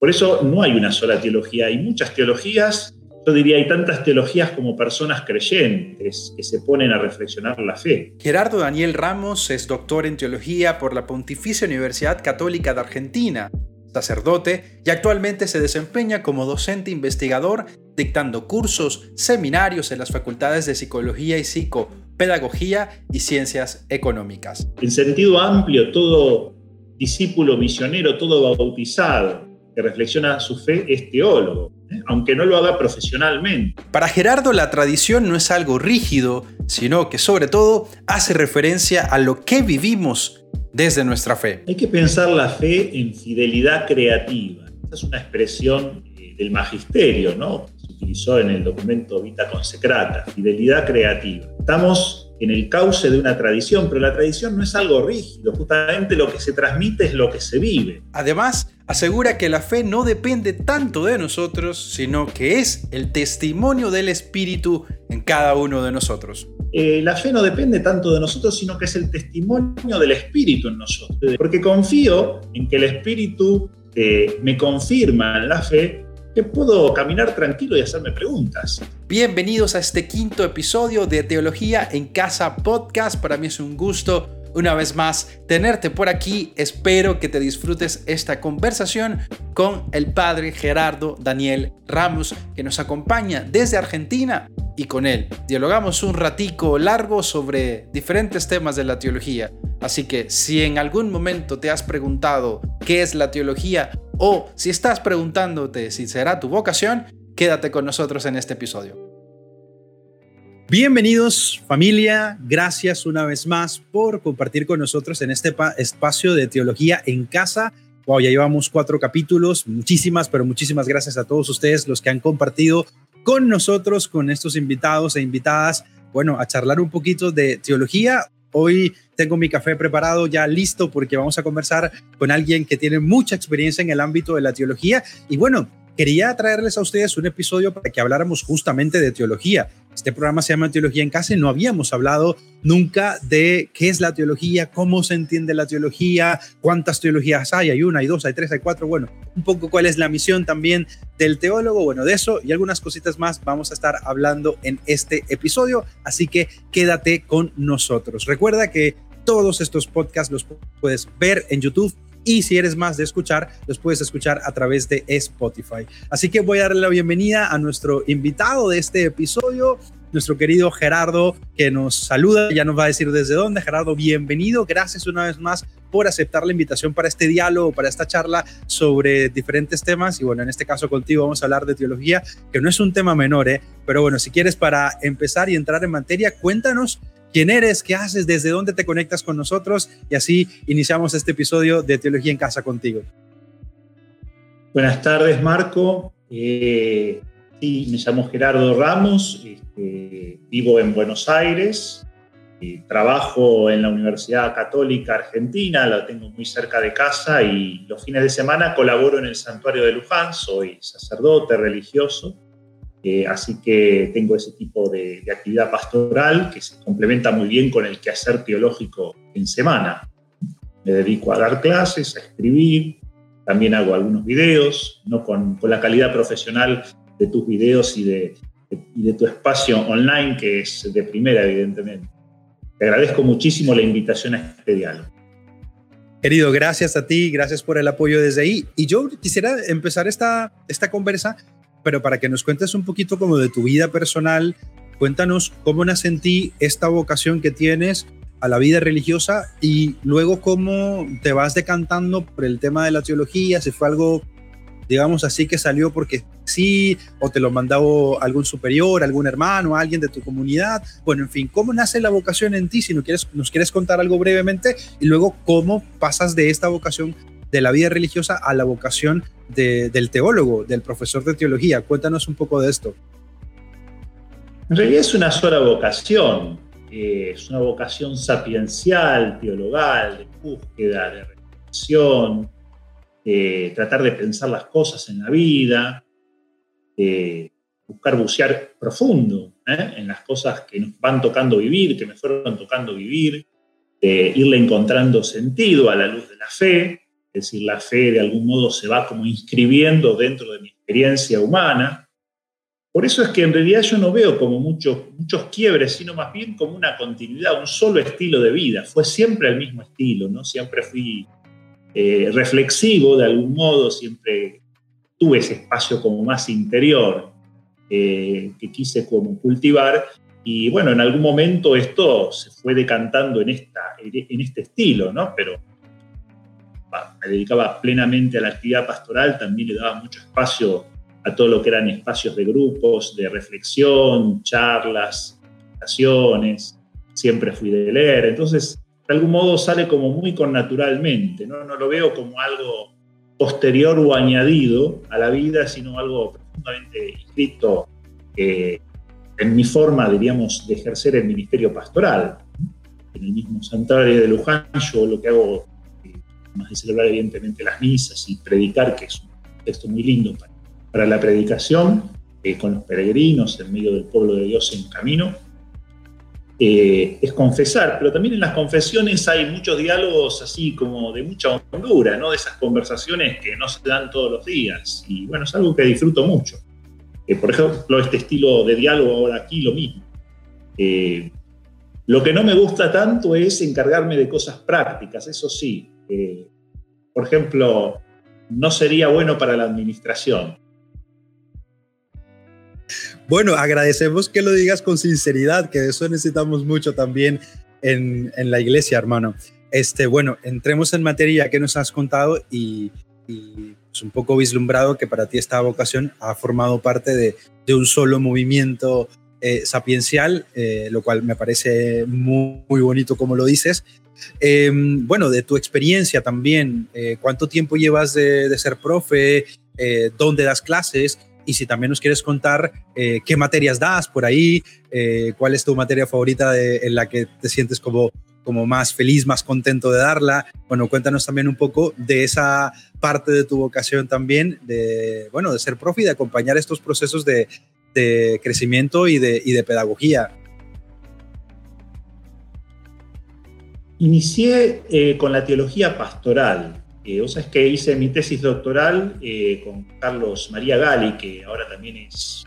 Por eso no hay una sola teología, hay muchas teologías. Yo diría, hay tantas teologías como personas creyentes que se ponen a reflexionar la fe. Gerardo Daniel Ramos es doctor en teología por la Pontificia Universidad Católica de Argentina, sacerdote y actualmente se desempeña como docente investigador dictando cursos, seminarios en las facultades de psicología y psicopedagogía y ciencias económicas. En sentido amplio, todo discípulo misionero, todo bautizado, que reflexiona su fe es teólogo, ¿eh? aunque no lo haga profesionalmente. Para Gerardo la tradición no es algo rígido, sino que sobre todo hace referencia a lo que vivimos desde nuestra fe. Hay que pensar la fe en fidelidad creativa. Esa es una expresión eh, del magisterio, ¿no? Se utilizó en el documento Vita Consecrata, fidelidad creativa. Estamos en el cauce de una tradición, pero la tradición no es algo rígido, justamente lo que se transmite es lo que se vive. Además, asegura que la fe no depende tanto de nosotros, sino que es el testimonio del Espíritu en cada uno de nosotros. Eh, la fe no depende tanto de nosotros, sino que es el testimonio del Espíritu en nosotros. Porque confío en que el Espíritu eh, me confirma en la fe que puedo caminar tranquilo y hacerme preguntas. Bienvenidos a este quinto episodio de Teología en Casa Podcast. Para mí es un gusto una vez más tenerte por aquí. Espero que te disfrutes esta conversación con el padre Gerardo Daniel Ramos, que nos acompaña desde Argentina y con él dialogamos un ratico largo sobre diferentes temas de la teología. Así que si en algún momento te has preguntado qué es la teología o si estás preguntándote si será tu vocación, quédate con nosotros en este episodio. Bienvenidos familia, gracias una vez más por compartir con nosotros en este espacio de teología en casa. Wow, ya llevamos cuatro capítulos, muchísimas, pero muchísimas gracias a todos ustedes los que han compartido con nosotros, con estos invitados e invitadas, bueno, a charlar un poquito de teología. Hoy tengo mi café preparado ya listo porque vamos a conversar con alguien que tiene mucha experiencia en el ámbito de la teología. Y bueno, quería traerles a ustedes un episodio para que habláramos justamente de teología. Este programa se llama Teología en Casa y no habíamos hablado nunca de qué es la teología, cómo se entiende la teología, cuántas teologías hay, hay una, hay dos, hay tres, hay cuatro, bueno, un poco cuál es la misión también del teólogo, bueno, de eso y algunas cositas más vamos a estar hablando en este episodio, así que quédate con nosotros. Recuerda que todos estos podcasts los puedes ver en YouTube y si eres más de escuchar, los puedes escuchar a través de Spotify. Así que voy a darle la bienvenida a nuestro invitado de este episodio, nuestro querido Gerardo, que nos saluda, ya nos va a decir desde dónde. Gerardo, bienvenido, gracias una vez más por aceptar la invitación para este diálogo, para esta charla sobre diferentes temas. Y bueno, en este caso contigo vamos a hablar de teología, que no es un tema menor, ¿eh? pero bueno, si quieres para empezar y entrar en materia, cuéntanos quién eres, qué haces, desde dónde te conectas con nosotros y así iniciamos este episodio de Teología en Casa contigo. Buenas tardes, Marco. Eh, sí, me llamo Gerardo Ramos, este, vivo en Buenos Aires, eh, trabajo en la Universidad Católica Argentina, la tengo muy cerca de casa y los fines de semana colaboro en el Santuario de Luján, soy sacerdote religioso eh, así que tengo ese tipo de, actividad pastoral que se complementa muy bien con el quehacer teológico en semana. Me dedico a dar clases, a escribir, también hago algunos videos, no con, la calidad profesional de tus videos y de, y de tu espacio online, que es de primera, evidentemente. Te agradezco muchísimo la invitación a este diálogo. Querido, gracias a ti, gracias por el apoyo desde ahí. Y yo quisiera empezar esta, esta conversa pero para que nos cuentes un poquito como de tu vida personal, cuéntanos cómo nace en ti esta vocación que tienes a la vida religiosa y luego cómo te vas decantando por el tema de la teología, si fue algo, digamos así, que salió porque sí, o te lo mandó algún superior, algún hermano, alguien de tu comunidad. Bueno, en fin, ¿cómo nace la vocación en ti? Si no quieres, nos quieres contar algo brevemente y luego cómo pasas de esta vocación de la vida religiosa a la vocación del teólogo, del profesor de teología. Cuéntanos un poco de esto. En realidad es una sola vocación, eh, es una vocación sapiencial, teologal, de búsqueda, de reflexión, tratar de pensar las cosas en la vida, buscar bucear profundo ¿eh? en las cosas que nos van tocando vivir, que me fueron tocando vivir, irle encontrando sentido a la luz de la fe es decir, la fe de algún modo se va como inscribiendo dentro de mi experiencia humana. Por eso es que en realidad yo no veo como muchos, muchos quiebres, sino más bien como una continuidad, un solo estilo de vida. Fue siempre el mismo estilo, ¿no? Siempre fui eh, reflexivo de algún modo, siempre tuve ese espacio como más interior eh, que quise como cultivar. Y bueno, en algún momento esto se fue decantando en, esta, en este estilo, ¿no? Pero me dedicaba plenamente a la actividad pastoral, también le daba mucho espacio a todo lo que eran espacios de grupos, de reflexión, charlas, presentaciones, siempre fui de leer, entonces de algún modo sale como muy con naturalmente, ¿no? no lo veo como algo posterior o añadido a la vida, sino algo profundamente inscrito eh, en mi forma, diríamos, de ejercer el ministerio pastoral. En el mismo santuario de Luján yo lo que hago más de celebrar evidentemente las misas y predicar, que es un texto muy lindo para, la predicación, eh, con los peregrinos en medio del pueblo de Dios en camino, eh, es confesar, pero también en las confesiones hay muchos diálogos así como de mucha hondura, ¿no? de esas conversaciones que no se dan todos los días, y bueno, es algo que disfruto mucho. Eh, por ejemplo, este estilo de diálogo ahora aquí, lo mismo. lo que no me gusta tanto es encargarme de cosas prácticas, eso sí, por ejemplo, no sería bueno para la administración. Bueno, agradecemos que lo digas con sinceridad, que de eso necesitamos mucho también en, la iglesia, hermano. Este, bueno, entremos en materia que nos has contado y, y pues un poco vislumbrado que para ti esta vocación ha formado parte de, un solo movimiento eh, sapiencial, eh, lo cual me parece muy bonito como lo dices. Em, bueno, de tu experiencia también, eh, ¿cuánto tiempo llevas de, ser profe? Eh, ¿Dónde das clases? Y si también nos quieres contar eh, qué materias das por ahí, cuál es tu materia favorita en la que te sientes como, como más feliz, más contento de darla. Bueno, cuéntanos también un poco de esa parte de tu vocación también, de, bueno, de ser profe y de acompañar estos procesos de, de crecimiento y de, y de pedagogía. Inicié eh, con la teología pastoral. Eh, o sea, es que hice mi tesis doctoral eh, con Carlos María Gali, que ahora también es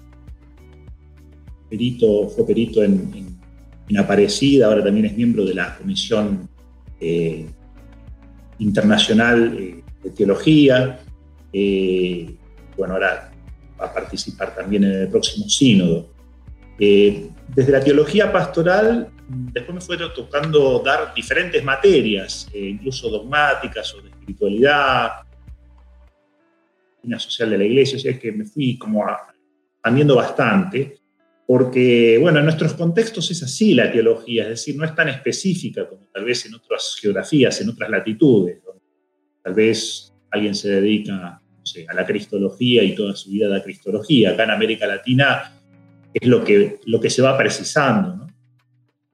perito, fue perito en, en, Aparecida, ahora también es miembro de la Comisión Internacional de Teología. bueno, ahora va a participar también en el próximo sínodo. desde la teología pastoral Después me fue tocando dar diferentes materias, eh, incluso dogmáticas o de espiritualidad, una social de la iglesia, o sea que me fui como expandiendo bastante, porque, bueno, en nuestros contextos es así la teología, es decir, no es tan específica como tal vez en otras geografías, en otras latitudes, tal vez alguien se dedica a la cristología y toda su vida a la cristología. Acá en América Latina es lo que, lo que se va precisando, ¿no?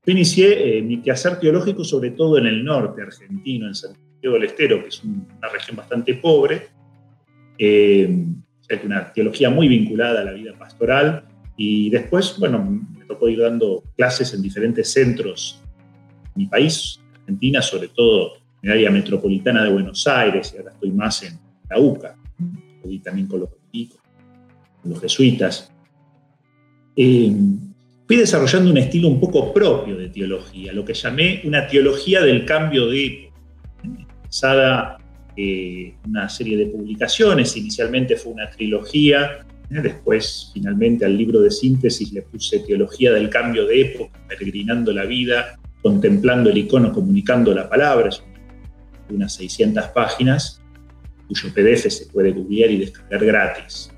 Yo inicié eh, mi quehacer teológico sobre todo en el norte argentino, en Santiago del Estero, que es una región bastante pobre, eh, una teología muy vinculada a la vida pastoral, y después, bueno, me tocó ir dando clases en diferentes centros de mi país, Argentina, sobre todo en el área metropolitana de Buenos Aires, y ahora estoy más en la UCA, y también con los, con los jesuitas. Eh, fui desarrollando un estilo un poco propio de teología, lo que llamé una teología del cambio de época. Empezada eh, una serie de publicaciones, inicialmente fue una trilogía, ¿eh? después finalmente al libro de síntesis le puse Teología del cambio de época, peregrinando la vida, contemplando el icono, comunicando la palabra, unas 600 páginas, cuyo PDF se puede googlear y descargar gratis.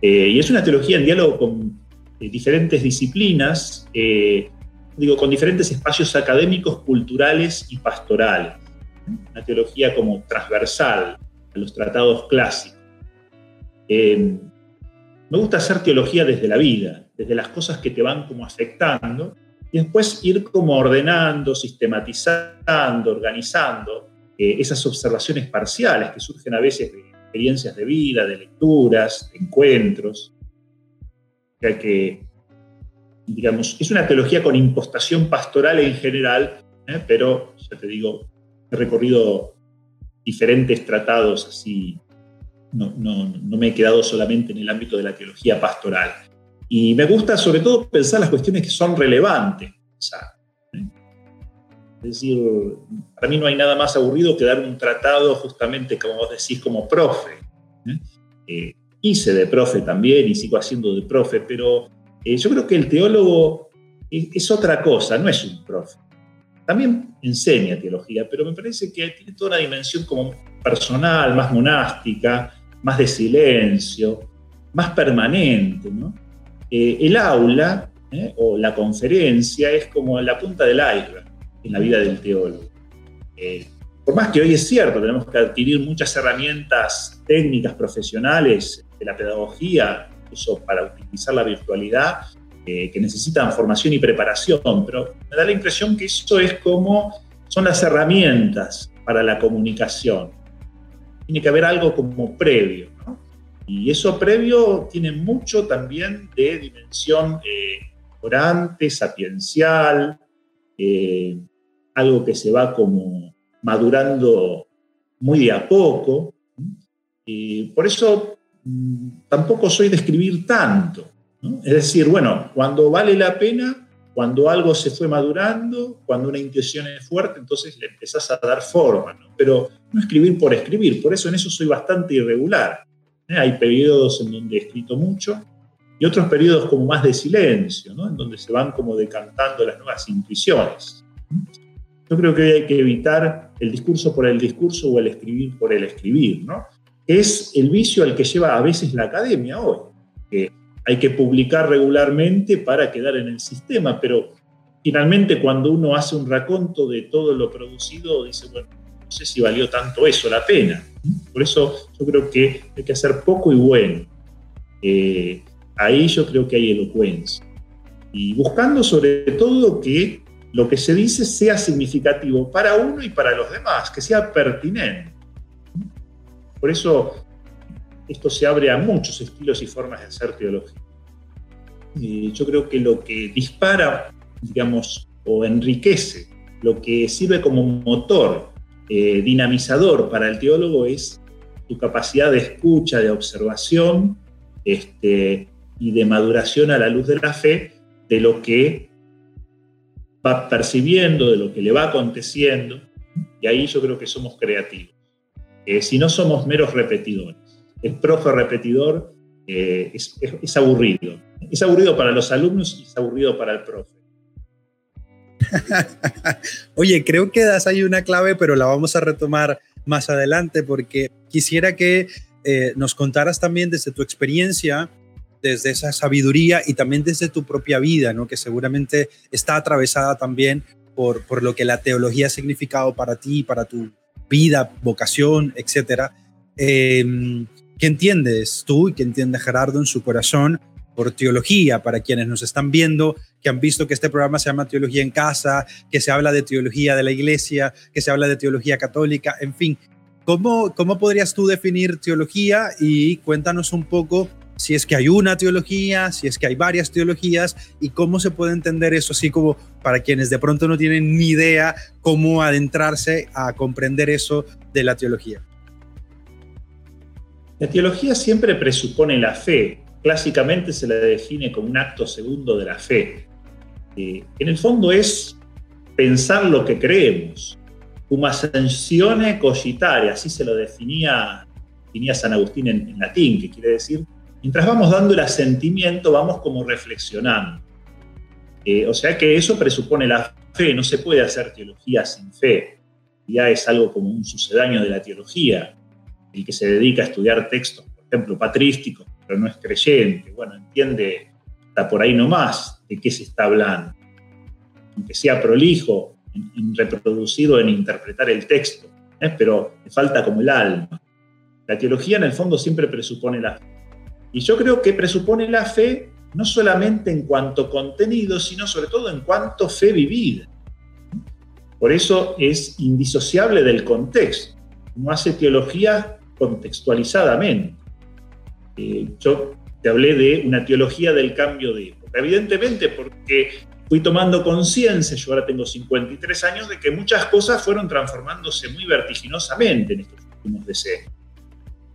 Eh, y es una teología en diálogo con eh, diferentes disciplinas, eh, digo, con diferentes espacios académicos, culturales y pastorales. Una teología como transversal a los tratados clásicos. Eh, me gusta hacer teología desde la vida, desde las cosas que te van como afectando, y después ir como ordenando, sistematizando, organizando esas observaciones parciales que surgen a veces de experiencias de vida, de lecturas, de encuentros, que, digamos, es una teología con impostación pastoral en general, ¿eh? pero, ya te digo, he recorrido diferentes tratados así. No, no, no me he quedado solamente en el ámbito de la teología pastoral. Y me gusta sobre todo pensar las cuestiones que son relevantes. Es decir, para mí no hay nada más aburrido que dar un tratado justamente, como vos decís, como profe. ¿eh? Hice de profe también y sigo haciendo de profe, pero eh, yo creo que el teólogo es, otra cosa, no es un profe. También enseña teología, pero me parece que tiene toda una dimensión como personal, más monástica, más de silencio, más permanente. Eh, el aula eh, o la conferencia es como la punta del iceberg en la vida del teólogo. por más que hoy es cierto, tenemos que adquirir muchas herramientas técnicas, profesionales de la pedagogía, incluso para utilizar la virtualidad, eh, que necesitan formación y preparación, pero me da la impresión que eso es como son las herramientas para la comunicación. Tiene que haber algo como previo. Y eso previo tiene mucho también de dimensión eh, orante, sapiencial, eh, algo que se va como madurando muy de a poco. Y por eso tampoco soy de escribir tanto. Es decir, bueno, cuando vale la pena, cuando algo se fue madurando, cuando una intención es fuerte, entonces le empezás a dar forma, pero no escribir por escribir. Por eso en eso soy bastante irregular. ¿eh? Hay periodos en donde he escrito mucho y otros periodos como más de silencio, en donde se van como decantando las nuevas intuiciones. Yo creo que hay que evitar el discurso por el discurso o el escribir por el escribir, ¿no? Es el vicio al que lleva a veces la academia hoy, que hay que publicar regularmente para quedar en el sistema, pero finalmente cuando uno hace un raconto de todo lo producido, dice, bueno, no sé si valió tanto eso la pena. Por eso yo creo que hay que hacer poco y bueno. Eh, ahí yo creo que hay elocuencia. Y buscando sobre todo que lo que se dice sea significativo para uno y para los demás, que sea pertinente. Por eso esto se abre a muchos estilos y formas de hacer teología. Yo creo que lo que dispara, digamos, o enriquece, lo que sirve como motor eh, dinamizador para el teólogo es su capacidad de escucha, de observación este, y de maduración a la luz de la fe de lo que va percibiendo, de lo que le va aconteciendo. Y ahí yo creo que somos creativos si no somos meros repetidores. El profe repetidor eh, es, aburrido. Es aburrido para los alumnos y es aburrido para el profe. Oye, creo que das ahí una clave, pero la vamos a retomar más adelante porque quisiera que eh, nos contaras también desde tu experiencia, desde esa sabiduría y también desde tu propia vida, ¿no? que seguramente está atravesada también por, por lo que la teología ha significado para ti, para tu, vida, vocación, etcétera. Em, ¿Qué entiendes tú y qué entiende Gerardo en su corazón por teología? Para quienes nos están viendo, que han visto que este programa se llama Teología en Casa, que se habla de teología de la iglesia, que se habla de teología católica, en fin. ¿Cómo, cómo podrías tú definir teología? Y cuéntanos un poco si es que hay una teología, si es que hay varias teologías y cómo se puede entender eso así como para quienes de pronto no tienen ni idea cómo adentrarse a comprender eso de la teología. La teología siempre presupone la fe. Clásicamente se la define como un acto segundo de la fe. Eh, en el fondo es pensar lo que creemos. Cum ascensione cogitare, así se lo definía, definía San Agustín en latín, que quiere decir mientras vamos dando el asentimiento, vamos como reflexionando. Eh, o sea que eso presupone la fe, no se puede hacer teología sin fe. Ya es algo como un sucedáneo de la teología, el que se dedica a estudiar textos, por ejemplo, patrísticos, pero no es creyente, bueno, entiende, está por ahí nomás de qué se está hablando. Aunque sea prolijo en, reproducido en interpretar el texto, ¿eh? pero le falta como el alma. La teología en el fondo siempre presupone la fe. Y yo creo que presupone la fe no solamente en cuanto contenido, sino sobre todo en cuanto fe vivida. Por eso es indisociable del contexto. No hace teología contextualizadamente. Eh, yo te hablé de una teología del cambio de época. Evidentemente porque fui tomando conciencia, yo ahora tengo 53 años, de que muchas cosas fueron transformándose muy vertiginosamente en estos últimos decenios.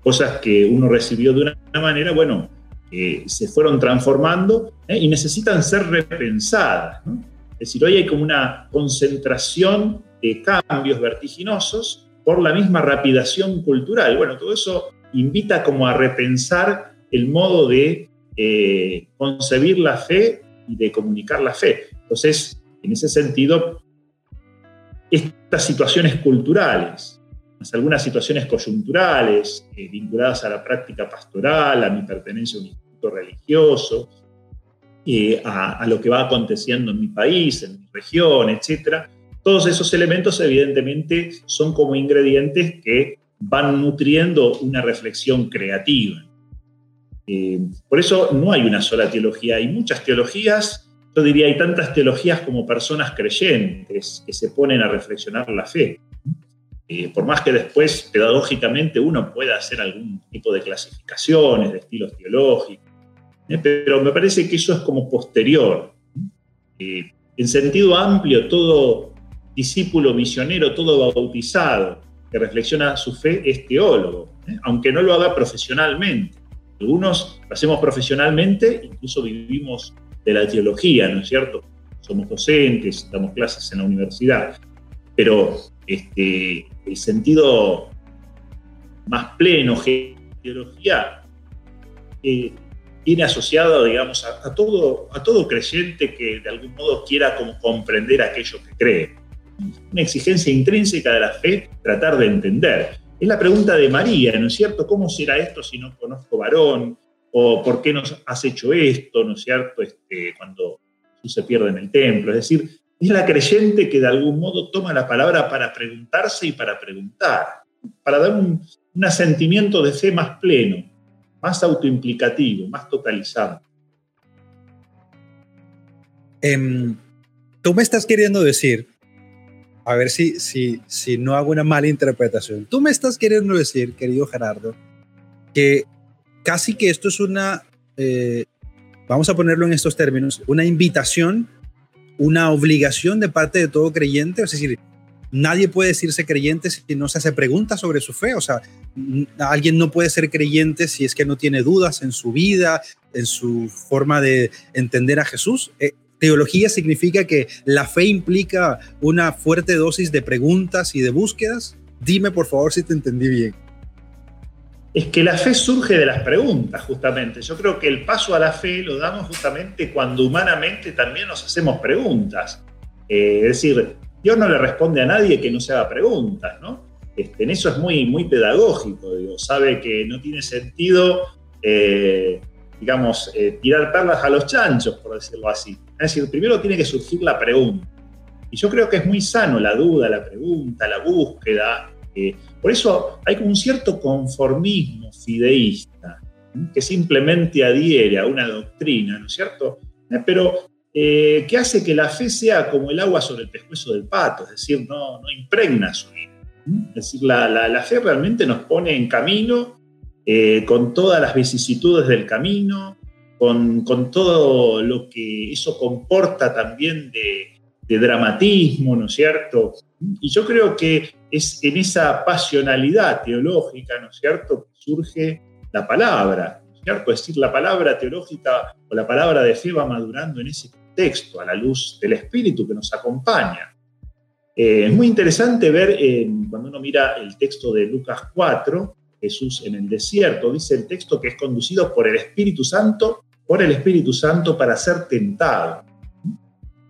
Cosas que uno recibió de una manera, bueno, eh, se fueron transformando ¿eh? y necesitan ser repensadas. Es decir, hoy hay como una concentración de cambios vertiginosos por la misma rapidación cultural. Bueno, todo eso invita como a repensar el modo de eh, concebir la fe y de comunicar la fe. Entonces, en ese sentido, estas situaciones culturales, algunas situaciones coyunturales eh, vinculadas a la práctica pastoral, a mi pertenencia a un instituto religioso, eh, a, lo que va aconteciendo en mi país, en mi región, etc. Todos esos elementos evidentemente son como ingredientes que van nutriendo una reflexión creativa. Eh, por eso no hay una sola teología, hay muchas teologías, yo diría hay tantas teologías como personas creyentes que se ponen a reflexionar la fe. Eh, por más que después pedagógicamente uno pueda hacer algún tipo de clasificaciones de estilos teológicos, ¿eh? pero me parece que eso es como posterior. en sentido amplio, todo discípulo misionero, todo bautizado que reflexiona su fe es teólogo, aunque no lo haga profesionalmente. Algunos lo hacemos profesionalmente, incluso vivimos de la teología, ¿no es cierto? Somos docentes, damos clases en la universidad, pero este, el sentido más pleno, de teología, eh, viene asociado, digamos, a, todo, creyente que de algún modo quiera comprender aquello que cree. Una exigencia intrínseca de la fe, tratar de entender. Es la pregunta de María, ¿no es cierto? ¿Cómo será esto si no conozco varón? ¿O por qué nos has hecho esto, ¿no es cierto? Este, cuando se pierde en el templo. Es decir, es la creyente que de algún modo toma la palabra para preguntarse y para preguntar, para dar un, asentimiento de fe más pleno, más autoimplicativo, más totalizado. Em, tú me estás queriendo decir a ver si, si, si no hago una mala interpretación. Tú me estás queriendo decir, querido Gerardo, que casi que esto es una, eh, vamos a ponerlo en estos términos, una invitación, una obligación de parte de todo creyente, es decir, nadie puede decirse creyente si no se hace preguntas sobre su fe, o sea, alguien no puede ser creyente si es que no tiene dudas en su vida, en su forma de entender a Jesús. Eh, Teología significa que la fe implica una fuerte dosis de preguntas y de búsquedas. Dime por favor si te entendí bien. Es que la fe surge de las preguntas, justamente. Yo creo que el paso a la fe lo damos justamente cuando humanamente también nos hacemos preguntas. Eh, es decir, Dios no le responde a nadie que no se haga preguntas, ¿no? Este, en eso es muy, muy pedagógico, Dios sabe que no tiene sentido eh, digamos, eh, tirar perlas a los chanchos, por decirlo así. Es decir, primero tiene que surgir la pregunta. Y yo creo que es muy sano la duda, la pregunta, la búsqueda. Eh, por eso hay un cierto conformismo fideísta que simplemente adhiere a una doctrina, ¿no es cierto? Eh, pero que hace que la fe sea como el agua sobre el pescuezo del pato, es decir, no, impregna su vida. Es decir, la, la fe realmente nos pone en camino eh, con todas las vicisitudes del camino, con, todo lo que eso comporta también de, dramatismo, ¿no es cierto? Y yo creo que es en esa pasionalidad teológica, ¿no es cierto?, que surge la palabra, ¿no es cierto? Es decir, la palabra teológica o la palabra de fe va madurando en ese contexto, a la luz del Espíritu que nos acompaña. Eh, es muy interesante ver cuando uno mira el texto de Lucas 4, Jesús en el desierto, dice el texto que es conducido por el Espíritu Santo, por el Espíritu Santo para ser tentado.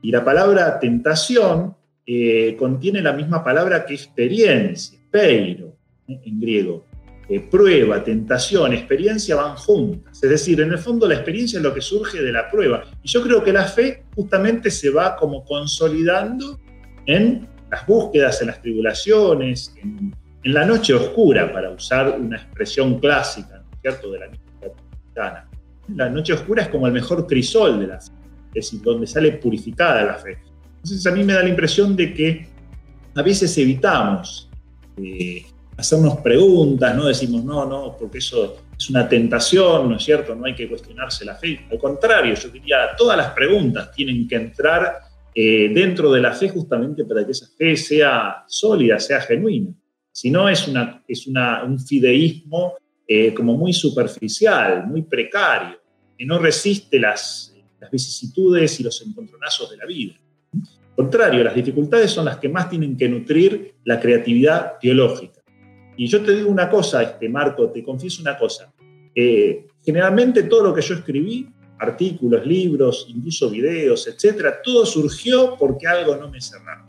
Y la palabra tentación eh, contiene la misma palabra que experiencia, peiro, ¿eh? en griego. Eh, prueba, tentación, experiencia van juntas. Es decir, en el fondo la experiencia es lo que surge de la prueba. Y yo creo que la fe justamente se va como consolidando en las búsquedas, en las tribulaciones, en la noche oscura, para usar una expresión clásica, cierto?, de la mística cristiana. La noche oscura es como el mejor crisol de la fe, es decir, donde sale purificada la fe. Entonces a mí me da la impresión de que a veces evitamos eh, hacernos preguntas, no decimos, no, no, porque eso es una tentación, ¿no es cierto? No hay que cuestionarse la fe. Al contrario, yo diría, todas las preguntas tienen que entrar eh, dentro de la fe justamente para que esa fe sea sólida, sea genuina. Si no, es, una, es una, un fideísmo eh, como muy superficial, muy precario, que no resiste las, las vicisitudes y los encontronazos de la vida. Contrario, las dificultades son las que más tienen que nutrir la creatividad teológica. Y yo te digo una cosa, este, Marco, te confieso una cosa. Eh, generalmente todo lo que yo escribí, artículos, libros, incluso videos, etcétera, todo surgió porque algo no me cerraba.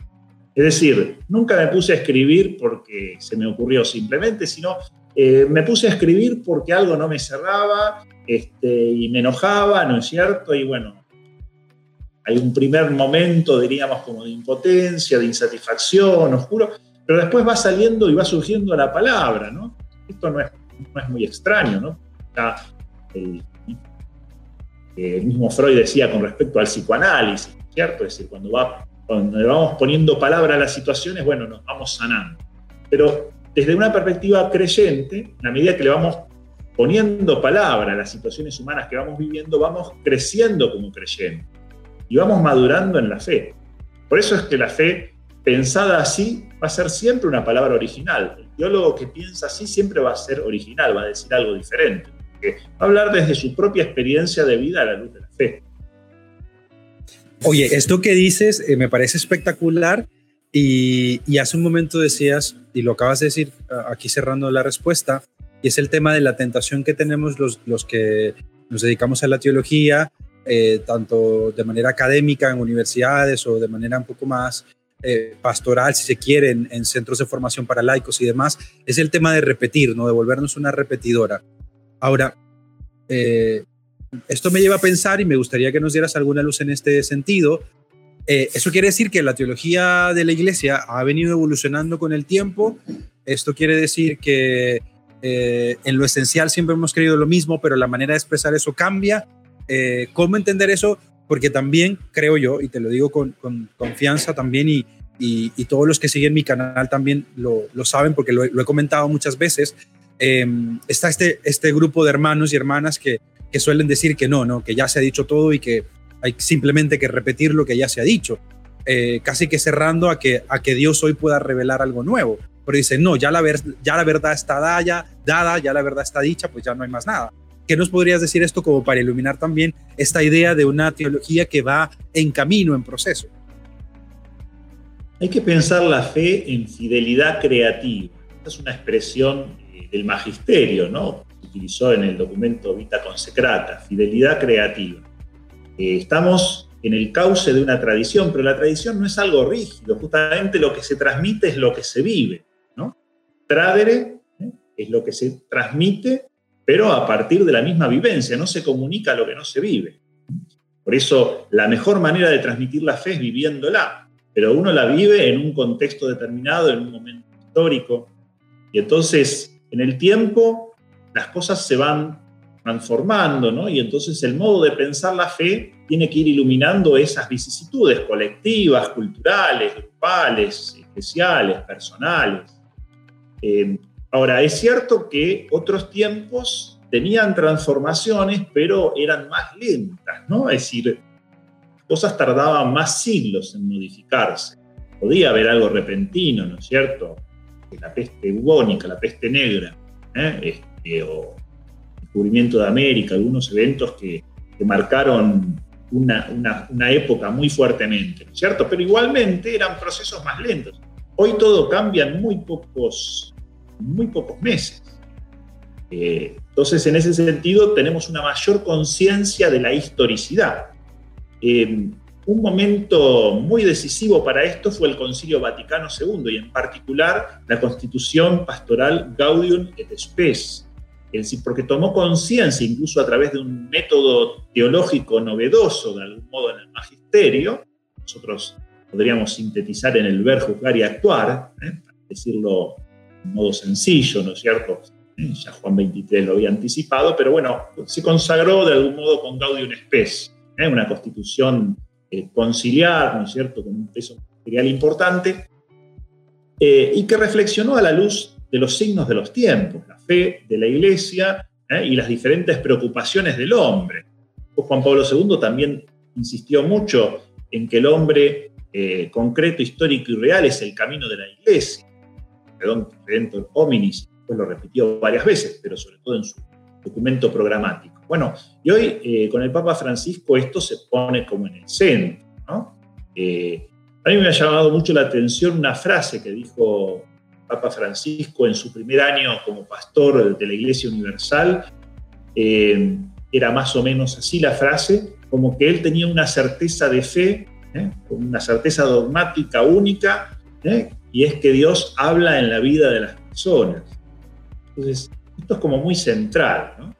Es decir, nunca me puse a escribir porque se me ocurrió simplemente, sino eh, me puse a escribir porque algo no me cerraba este, y me enojaba, ¿no es cierto? Y bueno, hay un primer momento, diríamos, como de impotencia, de insatisfacción, oscuro, pero después va saliendo y va surgiendo la palabra, ¿no? Esto no es, no es muy extraño, ¿no? el, mismo Freud decía con respecto al psicoanálisis, ¿cierto? Es decir, cuando le vamos poniendo palabra a las situaciones, bueno, nos vamos sanando. Pero desde una perspectiva creyente, en la medida que le vamos poniendo palabra a las situaciones humanas que vamos viviendo, vamos creciendo como creyentes y vamos madurando en la fe. Por eso es que la fe pensada así va a ser siempre una palabra original. El teólogo que piensa así siempre va a ser original, va a decir algo diferente. va a hablar desde su propia experiencia de vida a la luz de la fe. Oye, esto que dices eh, me parece espectacular y, y, hace un momento decías, y lo acabas de decir aquí cerrando la respuesta, y es el tema de la tentación que tenemos los, los que nos dedicamos a la teología, eh, tanto de manera académica en universidades o de manera un poco más eh, pastoral, si se quiere, en, centros de formación para laicos y demás, es el tema de repetir, ¿no? de volvernos una repetidora. Ahora, eh, esto me lleva a pensar y me gustaría que nos dieras alguna luz en este sentido. Eh, eso quiere decir que la teología de la iglesia ha venido evolucionando con el tiempo. Esto quiere decir que en lo esencial siempre hemos creído lo mismo, pero la manera de expresar eso cambia. ¿Cómo entender eso? porque también creo yo, y te lo digo con, confianza también, y, y, todos los que siguen mi canal también lo, lo saben, porque lo, he comentado muchas veces, em, está este, este grupo de hermanos y hermanas que, que suelen decir que no, no, que ya se ha dicho todo y que hay simplemente que repetir lo que ya se ha dicho, eh, casi que cerrando a que, a que Dios hoy pueda revelar algo nuevo. Pero dicen, no, ya la, ver, ya la verdad está dada, dada, ya la verdad está dicha, pues ya no hay más nada. ¿Qué nos podrías decir esto como para iluminar también esta idea de una teología que va en camino, en proceso? Hay que pensar la fe en fidelidad creativa. Esta es una expresión eh, del magisterio, ¿no? Utilizó en el documento Vita Consecrata, fidelidad creativa. Eh, estamos en el cauce de una tradición, pero la tradición no es algo rígido, justamente lo que se transmite es lo que se vive, ¿no? Tradere ¿eh? es lo que se transmite pero a partir de la misma vivencia, no se comunica lo que no se vive. Por eso la mejor manera de transmitir la fe es viviéndola, pero uno la vive en un contexto determinado, en un momento histórico, y entonces en el tiempo las cosas se van transformando, ¿no? Y entonces el modo de pensar la fe tiene que ir iluminando esas vicisitudes colectivas, culturales, grupales, especiales, personales. Eh, Ahora, es cierto que otros tiempos tenían transformaciones, pero eran más lentas, ¿no? Es decir, cosas tardaban más siglos en modificarse. Podía haber algo repentino, ¿no es cierto? La peste bubónica, la peste negra, ¿eh? este, o el descubrimiento de América, algunos eventos que, marcaron una, una, época muy fuertemente, ¿no es cierto? Pero igualmente eran procesos más lentos. Hoy todo cambia en muy pocos muy pocos meses. Eh, entonces, en ese sentido, tenemos una mayor conciencia de la historicidad. Eh, un momento muy decisivo para esto fue el Concilio Vaticano II y en particular la Constitución Pastoral Gaudium et Spes, es decir, porque tomó conciencia, incluso a través de un método teológico novedoso, de algún modo en el magisterio, nosotros podríamos sintetizar en el ver, juzgar y actuar, ¿eh? para decirlo modo sencillo, ¿no es cierto? Eh, ya Juan 23 lo había anticipado, pero bueno, se consagró de algún modo con Gaudium Spes, ¿eh? una constitución eh, conciliar, ¿no es cierto?, con un peso material importante, y que reflexionó a la luz de los signos de los tiempos, la fe de la iglesia ¿eh? y las diferentes preocupaciones del hombre. Juan Pablo II también insistió mucho en que el hombre eh, concreto, histórico y real es el camino de la iglesia. Perdón, Redentor Hominis, pues lo repitió varias veces, pero sobre todo en su documento programático. Bueno, y hoy eh, con el Papa Francisco esto se pone como en el centro. ¿no? a mí me ha llamado mucho la atención una frase que dijo Papa Francisco en su primer año como pastor de la Iglesia Universal, eh, era más o menos así la frase, como que él tenía una certeza de fe, ¿eh? una certeza dogmática única, ¿eh? Y es que Dios habla en la vida de las personas. Entonces, esto es como muy central.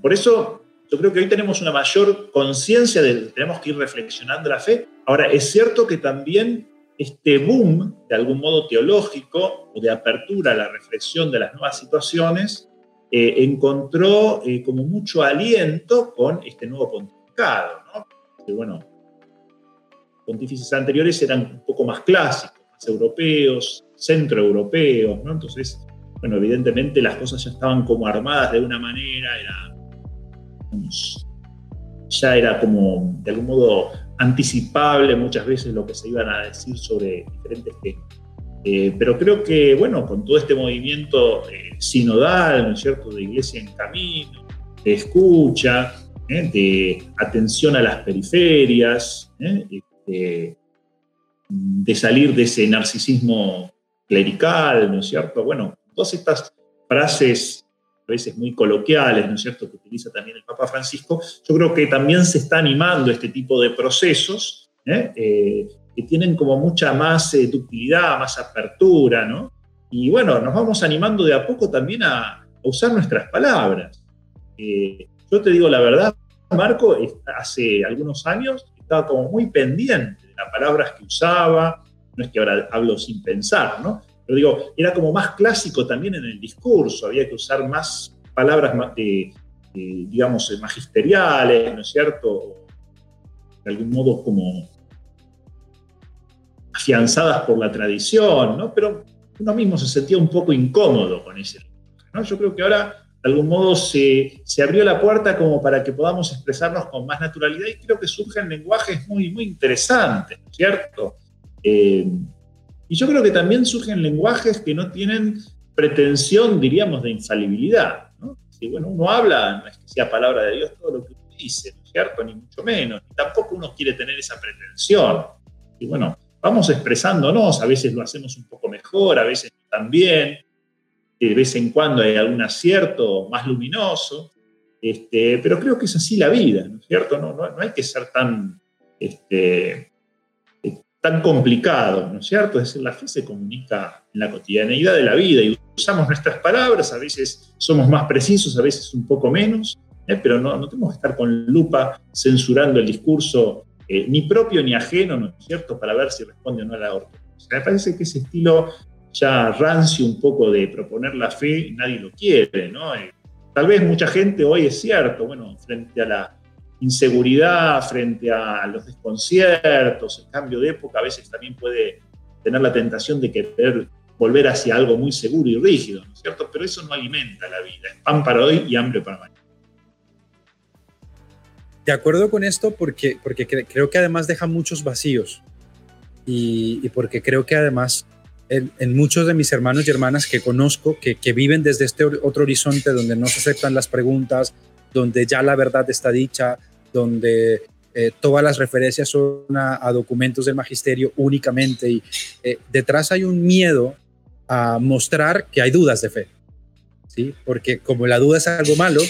por eso yo creo que hoy tenemos una mayor conciencia de tenemos que ir reflexionando la fe. Ahora, es cierto que también este boom, de algún modo teológico o de apertura a la reflexión de las nuevas situaciones, eh, encontró eh, como mucho aliento con este nuevo pontificado. ¿no? bueno, pontífices anteriores eran un poco más clásicos, europeos, centroeuropeos, ¿no? Entonces, bueno, evidentemente las cosas ya estaban como armadas de una manera, era, ya era como de algún modo anticipable muchas veces lo que se iban a decir sobre diferentes temas. Eh, pero creo que, bueno, con todo este movimiento eh, sinodal, ¿no es cierto?, de iglesia en camino, de escucha, ¿eh? de atención a las periferias, este, de salir de ese narcisismo clerical, ¿no es cierto? Bueno, todas estas frases a veces muy coloquiales, ¿no es cierto?, que utiliza también el Papa Francisco, yo creo que también se está animando este tipo de procesos ¿eh? Eh, que tienen como mucha más eh, más apertura, ¿no? Y bueno, nos vamos animando de a poco también a, usar nuestras palabras. yo te digo la verdad, Marco, hace algunos años estaba como muy pendiente las palabras que usaba, no es que ahora hablo sin pensar, ¿no? Pero digo, era como más clásico también en el discurso, había que usar más palabras, de, digamos, magisteriales, ¿no es cierto? De algún modo como afianzadas por la tradición, ¿no? Pero uno mismo se sentía un poco incómodo con ese ¿no? Yo creo que ahora de algún modo se, se, abrió la puerta como para que podamos expresarnos con más naturalidad y creo que surgen lenguajes muy, muy interesantes, ¿no es cierto? Eh, y yo creo que también surgen lenguajes que no tienen pretensión, diríamos, de infalibilidad. ¿no? Bueno, uno habla, no es que sea palabra de Dios todo lo que uno dice, ¿no es cierto? Ni mucho menos. Ni tampoco uno quiere tener esa pretensión. Y bueno, vamos expresándonos, a veces lo hacemos un poco mejor, a veces también, de vez en cuando hay algún acierto más luminoso, este, pero creo que es así la vida, ¿no es cierto? No, no, no hay que ser tan este, tan complicado, ¿no es cierto? Es decir, la fe se comunica en la cotidianeidad de la vida y usamos nuestras palabras, a veces somos más precisos, a veces un poco menos, ¿eh? pero no, no, tenemos que estar con lupa censurando el discurso eh, ni propio ni ajeno, ¿no es cierto?, para ver si responde o no a la ortodoxia. Me parece que ese estilo ya rancio un poco de proponer la fe, nadie lo quiere, ¿no? Eh, tal vez mucha gente hoy es cierto, bueno, frente a la inseguridad frente a los desconciertos, el cambio de época, a veces también puede tener la tentación de querer volver hacia algo muy seguro y rígido, ¿no es cierto? Pero eso no alimenta la vida, es pan para hoy y hambre para mañana. De acuerdo con esto porque, porque creo que además deja muchos vacíos y, porque creo que además en, muchos de mis hermanos y hermanas que conozco, que, que viven desde este otro horizonte donde no se aceptan las preguntas, donde ya la verdad está dicha, donde eh, todas las referencias son a, documentos del magisterio únicamente y eh, detrás hay un miedo a mostrar que hay dudas de fe, ¿sí? Porque como la duda es algo malo,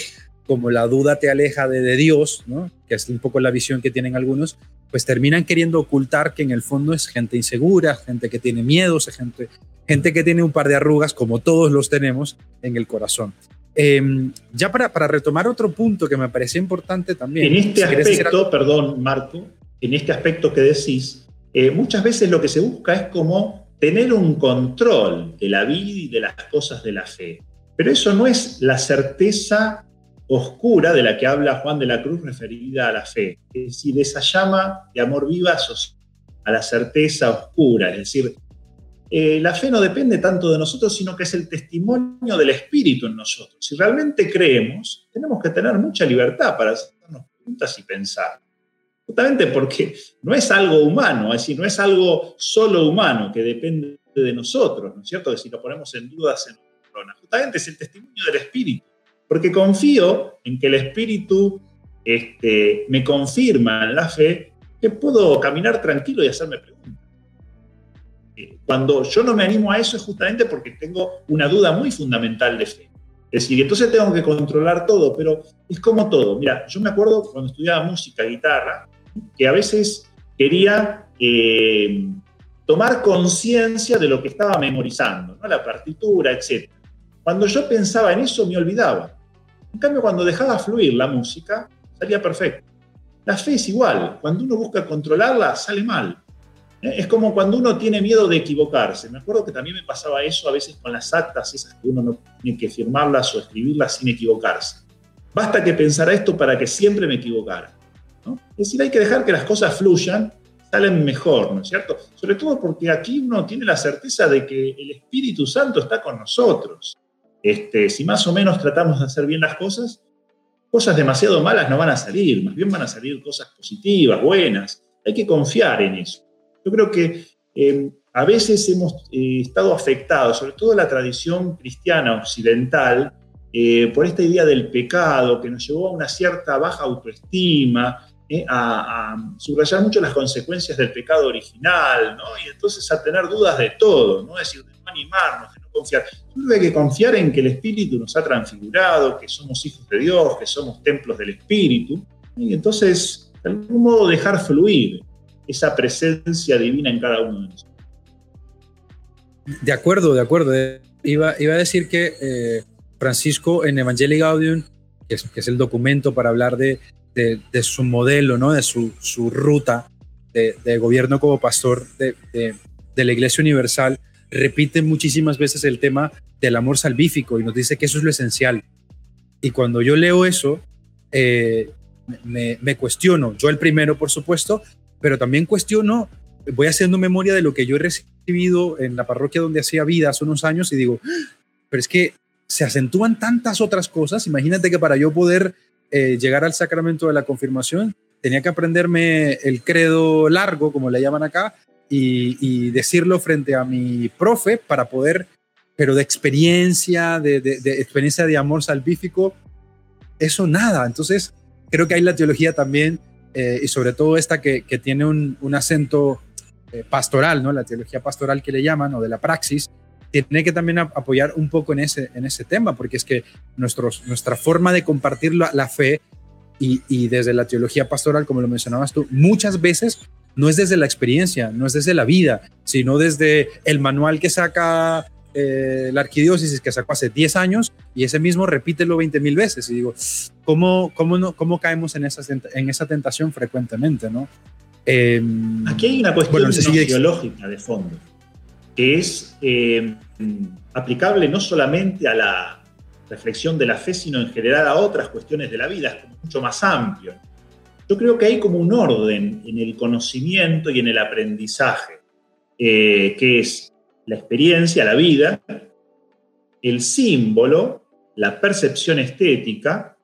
como la duda te aleja de, Dios, ¿no? Que es un poco la visión que tienen algunos, pues terminan queriendo ocultar que en el fondo es gente insegura, gente que tiene miedos, gente, gente que tiene un par de arrugas, como todos los tenemos en el corazón. Em, ya para, para, retomar otro punto que me parecía importante también. En este aspecto, perdón, Marco, en este aspecto que decís, eh, muchas veces lo que se busca es como tener un control de la vida y de las cosas de la fe. Pero eso no es la certeza oscura de la que habla Juan de la Cruz referida a la fe. Es decir, esa llama de amor viva a la certeza oscura. Es decir, eh, la fe no depende tanto de nosotros, sino que es el testimonio del Espíritu en nosotros. Si realmente creemos, tenemos que tener mucha libertad para hacernos preguntas y pensar. Justamente porque no es algo humano, es decir, no es algo solo humano que depende de nosotros, ¿no es cierto? Que si lo ponemos en dudas en corona. Justamente es el testimonio del Espíritu. Porque confío en que el Espíritu este, me confirma en la fe que puedo caminar tranquilo y hacerme preguntas. Eh, cuando yo no me animo a eso es justamente porque tengo una duda muy fundamental de fe. Es decir, entonces tengo que controlar todo, pero es como todo. Mira, yo me acuerdo cuando estudiaba música, guitarra, que a veces quería eh, tomar conciencia de lo que estaba memorizando, la partitura, etc. Cuando yo pensaba en eso me olvidaba. En cambio, cuando dejaba fluir la música, salía perfecto. La fe es igual. Cuando uno busca controlarla, sale mal. ¿Eh? Es como cuando uno tiene miedo de equivocarse. Me acuerdo que también me pasaba eso a veces con las actas, esas que uno no tiene que firmarlas o escribirlas sin equivocarse. Basta que pensara esto para que siempre me equivocara. Es decir, hay que dejar que las cosas fluyan, salen mejor, ¿no es cierto? Sobre todo porque aquí uno tiene la certeza de que el Espíritu Santo está con nosotros. Este, si más o menos tratamos de hacer bien las cosas, cosas demasiado malas no van a salir, más bien van a salir cosas positivas, buenas. Hay que confiar en eso. Yo creo que eh, a veces hemos eh, estado afectados, sobre todo la tradición cristiana occidental, eh, por esta idea del pecado que nos llevó a una cierta baja autoestima, a, subrayar mucho las consecuencias del pecado original, y entonces a tener dudas de todo, ¿no? es decir, de no animarnos, confiar. Que hay que confiar en que el Espíritu nos ha transfigurado, que somos hijos de Dios, que somos templos del Espíritu, y entonces, de algún modo, dejar fluir esa presencia divina en cada uno de nosotros. De acuerdo, de acuerdo. Iba, iba a decir que eh, Francisco en Evangelii Gaudium, que es, el documento para hablar de, de, su modelo, ¿no? de su, su ruta de, de, gobierno como pastor de, la Iglesia Universal, repite muchísimas veces el tema del amor salvífico y nos dice que eso es lo esencial. Y cuando yo leo eso, eh, me, cuestiono, yo el primero, por supuesto, pero también cuestiono, voy haciendo memoria de lo que yo he recibido en la parroquia donde hacía vida hace unos años y digo, ¡Ah! pero es que se acentúan tantas otras cosas. Imagínate que para yo poder eh, llegar al sacramento de la confirmación, tenía que aprenderme el credo largo, como le llaman acá, y, decirlo frente a mi profe para poder, pero de experiencia, de, experiencia de amor salvífico, eso nada. Entonces, creo que hay la teología también eh, y sobre todo esta que, tiene un, acento eh, pastoral, ¿no? La teología pastoral que le llaman, o de la praxis, tiene que también apoyar un poco en ese, en ese tema, porque es que nuestros, nuestra forma de compartir la, fe y, y, desde la teología pastoral, como lo mencionabas tú, muchas veces no es desde la experiencia, no es desde la vida, sino desde el manual que saca eh, la arquidiócesis que sacó hace 10 años y ese mismo repítelo 20 mil veces. Y digo, ¿cómo, cómo, no, cómo caemos en esa, en esa tentación frecuentemente? ¿no? Em, Aquí hay una cuestión ideológica de fondo, que es em, aplicable no solamente a la reflexión de la fe, sino en general a otras cuestiones de la vida, es mucho más amplio. Yo creo que hay como un orden en el conocimiento y en el aprendizaje, eh, que es la experiencia, la vida, el símbolo, la percepción estética,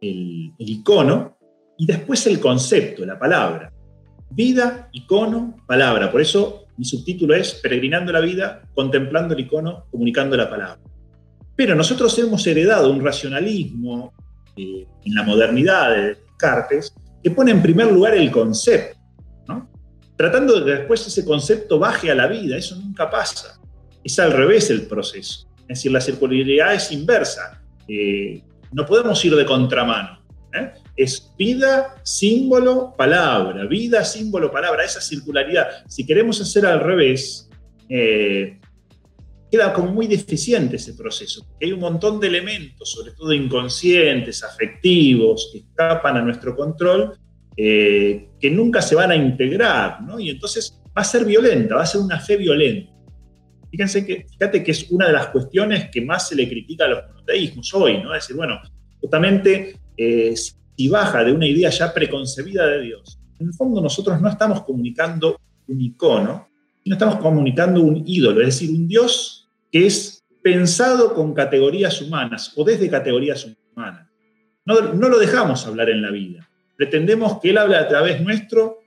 el, icono, y después el concepto, la palabra. Vida, icono, palabra. Por eso mi subtítulo es Peregrinando la vida, contemplando el icono, comunicando la palabra. Pero nosotros hemos heredado un racionalismo eh, en la modernidad de Descartes que pone en primer lugar el concepto tratando de que después ese concepto baje a la vida. Eso nunca pasa. Es al revés el proceso. Es decir, la circularidad es inversa. Eh, no podemos ir de contramano. ¿eh? Es vida, símbolo, palabra. Vida, símbolo, palabra. Esa circularidad. Si queremos hacer al revés, eh, queda como muy deficiente ese proceso. hay un montón de elementos, sobre todo inconscientes, afectivos, que escapan a nuestro control eh, que nunca se van a integrar, ¿no? Y entonces va a ser violenta, va a ser una fe violenta. Fíjense que, fíjate que es una de las cuestiones que más se le critica a los monoteísmos hoy, ¿no? Es decir, bueno, justamente eh, si baja de una idea ya preconcebida de Dios, en el fondo nosotros no estamos comunicando un icono, sino estamos comunicando un ídolo, es decir, un Dios que es pensado con categorías humanas o desde categorías humanas. No, no lo dejamos hablar en la vida. Pretendemos que Él hable a través nuestro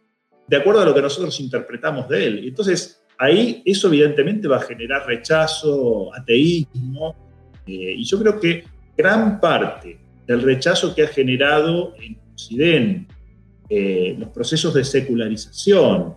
de acuerdo a lo que nosotros interpretamos de Él. Entonces, ahí eso evidentemente va a generar rechazo, ateísmo, eh, y yo creo que gran parte del rechazo que ha generado en Occidente eh, los procesos de secularización,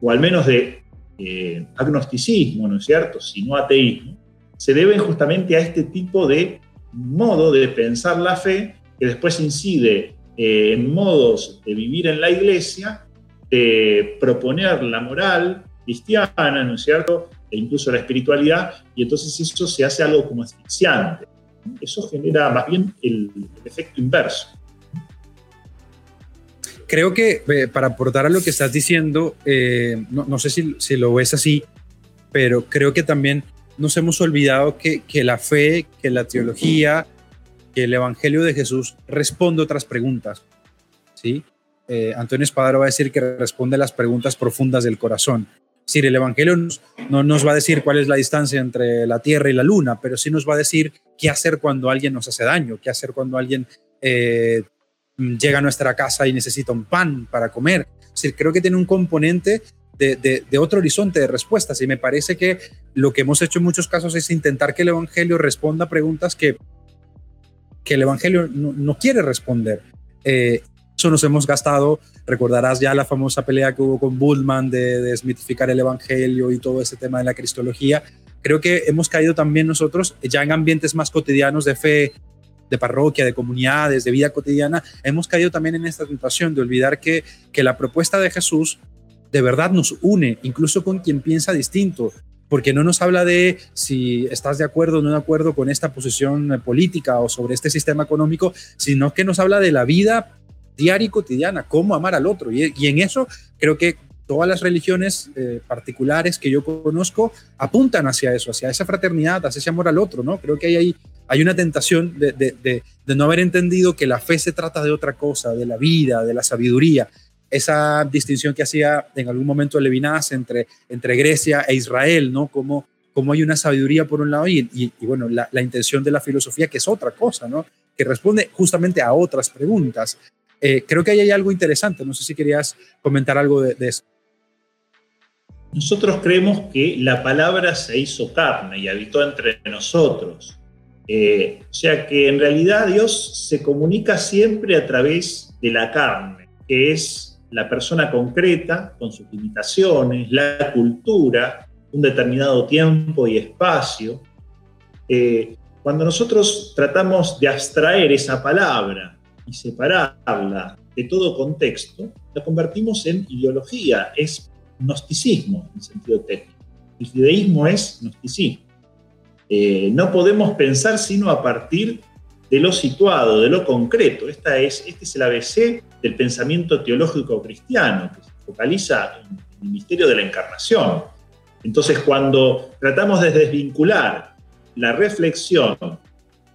o al menos de eh, agnosticismo, ¿no es cierto?, si no ateísmo, se deben justamente a este tipo de modo de pensar la fe que después incide en modos de vivir en la iglesia, de proponer la moral cristiana, ¿no es cierto?, e incluso la espiritualidad, y entonces eso se hace algo como asfixiante. Eso genera más bien el, efecto inverso. Creo que eh, para aportar a lo que estás diciendo, eh, no, sé si, si, lo ves así, pero creo que también nos hemos olvidado que, que la fe, que la teología, que el Evangelio de Jesús responde otras preguntas. ¿sí? Eh, Antonio Espadaro va a decir que responde las preguntas profundas del corazón decir, el Evangelio no nos va a decir cuál es la distancia entre la Tierra y la Luna, pero sí nos va a decir qué hacer cuando alguien nos hace daño, qué hacer cuando alguien eh, llega a nuestra casa y necesita un pan para comer. Es creo que tiene un componente de, otro horizonte de respuestas y me parece que lo que hemos hecho en muchos casos es intentar que el Evangelio responda preguntas que, que el Evangelio no, quiere responder. Eh, eso nos hemos gastado, recordarás ya la famosa pelea que hubo con Bullman de desmitificar el Evangelio y todo ese tema de la cristología. Creo que hemos caído también nosotros, ya en ambientes más cotidianos de fe, de parroquia, de comunidades, de vida cotidiana, hemos caído también en esta tentación de olvidar que, que la propuesta de Jesús de verdad nos une, incluso con quien piensa distinto, porque no nos habla de si estás de acuerdo o no de acuerdo con esta posición política o sobre este sistema económico, sino que nos habla de la vida diaria y cotidiana, cómo amar al otro. Y, en eso creo que todas las religiones eh, particulares que yo conozco apuntan hacia eso, hacia esa fraternidad, hacia ese amor al otro, ¿no? Creo que hay, hay una tentación de, de, de, no haber entendido que la fe se trata de otra cosa, de la vida, de la sabiduría. Esa distinción que hacía en algún momento Levinas entre, entre Grecia e Israel, ¿no? Como, como hay una sabiduría por un lado y, bueno, la, intención de la filosofía que es otra cosa, ¿no? Que responde justamente a otras preguntas. Eh, creo que ahí hay algo interesante. No sé si querías comentar algo de, eso. Nosotros creemos que la palabra se hizo carne y habitó entre nosotros. Eh, o sea que en realidad Dios se comunica siempre a través de la carne, que es la persona concreta, con sus limitaciones, la cultura, un determinado tiempo y espacio. Eh, cuando nosotros tratamos de abstraer esa palabra y separarla de todo contexto, la convertimos en ideología, es gnosticismo en sentido técnico. El judaísmo es gnosticismo. Eh, no podemos pensar sino a partir de lo situado, de lo concreto. Esta es, este es el ABC del pensamiento teológico cristiano, que se focaliza en el misterio de la encarnación. Entonces, cuando tratamos de desvincular la reflexión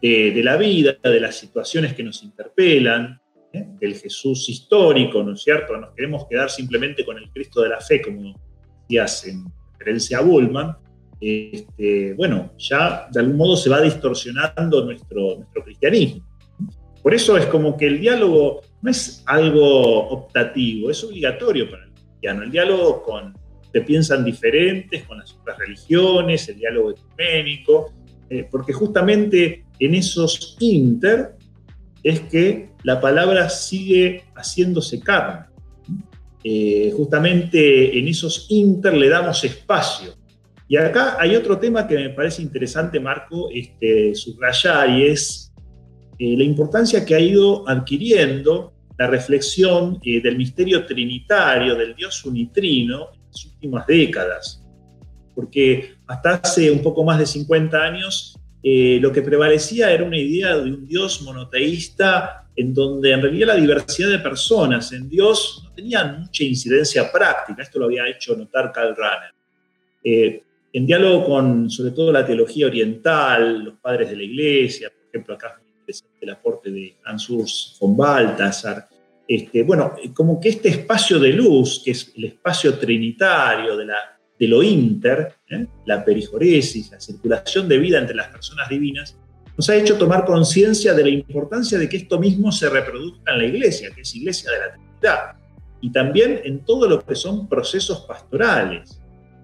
eh, de la vida, de las situaciones que nos interpelan, ¿eh? del Jesús histórico, ¿no es cierto? Nos queremos quedar simplemente con el Cristo de la fe, como decías en referencia a Bullman. Este, bueno, ya de algún modo se va distorsionando nuestro, cristianismo. Por eso es como que el diálogo no es algo optativo, es obligatorio para el cristiano. El diálogo con que piensan diferentes, con las otras religiones, el diálogo ecuménico, eh, porque justamente en esos inter es que la palabra sigue haciéndose carne. Eh, justamente en esos inter le damos espacio. Y acá hay otro tema que me parece interesante, Marco, este, subrayar, y es eh, la importancia que ha ido adquiriendo la reflexión del misterio trinitario, del Dios unitrino, en las últimas décadas porque hasta hace un poco más de 50 años eh, lo que prevalecía era una idea de un Dios monoteísta en donde en realidad la diversidad de personas en Dios no tenía mucha incidencia práctica. Esto lo había hecho notar Karl Rahner. Eh, en diálogo con, sobre todo, la teología oriental, los padres de la iglesia, por ejemplo, acá es el aporte de Hans Urs von Balthasar, este, bueno, como que este espacio de luz, que es el espacio trinitario de lo inter, ¿eh? la perijoresis, la circulación de vida entre las personas divinas, nos ha hecho tomar conciencia de la importancia de que esto mismo se reproduzca en la iglesia, que es iglesia de la Trinidad, y también en todo lo que son procesos pastorales.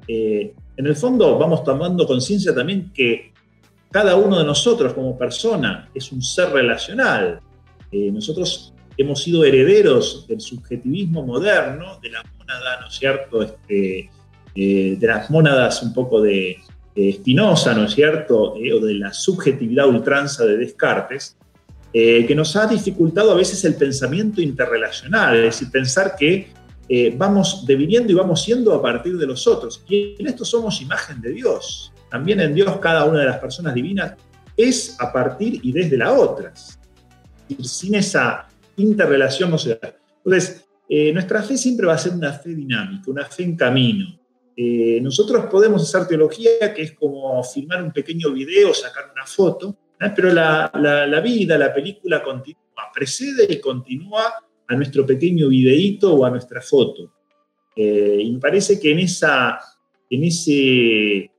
Eh, en el fondo vamos tomando conciencia también que cada uno de nosotros como persona es un ser relacional. Eh, nosotros hemos sido herederos del subjetivismo moderno, de la mónada, ¿no es cierto?, este, eh, de las mónadas un poco de, Spinoza, ¿no es cierto?, eh, o de la subjetividad ultranza de Descartes, que nos ha dificultado a veces el pensamiento interrelacional, es decir, pensar que vamos deviniendo y vamos siendo a partir de los otros. Y en esto somos imagen de Dios. También en Dios cada una de las personas divinas es a partir y desde las otras. Sin esa interrelación no se da. Entonces, nuestra fe siempre va a ser una fe dinámica, una fe en camino. Eh, nosotros podemos hacer teología, que es como filmar un pequeño video, sacar una foto, ¿eh? pero la, vida, la película continúa, precede y continúa a nuestro pequeño videíto o a nuestra foto. Eh, y me parece que en, esa, en, ese,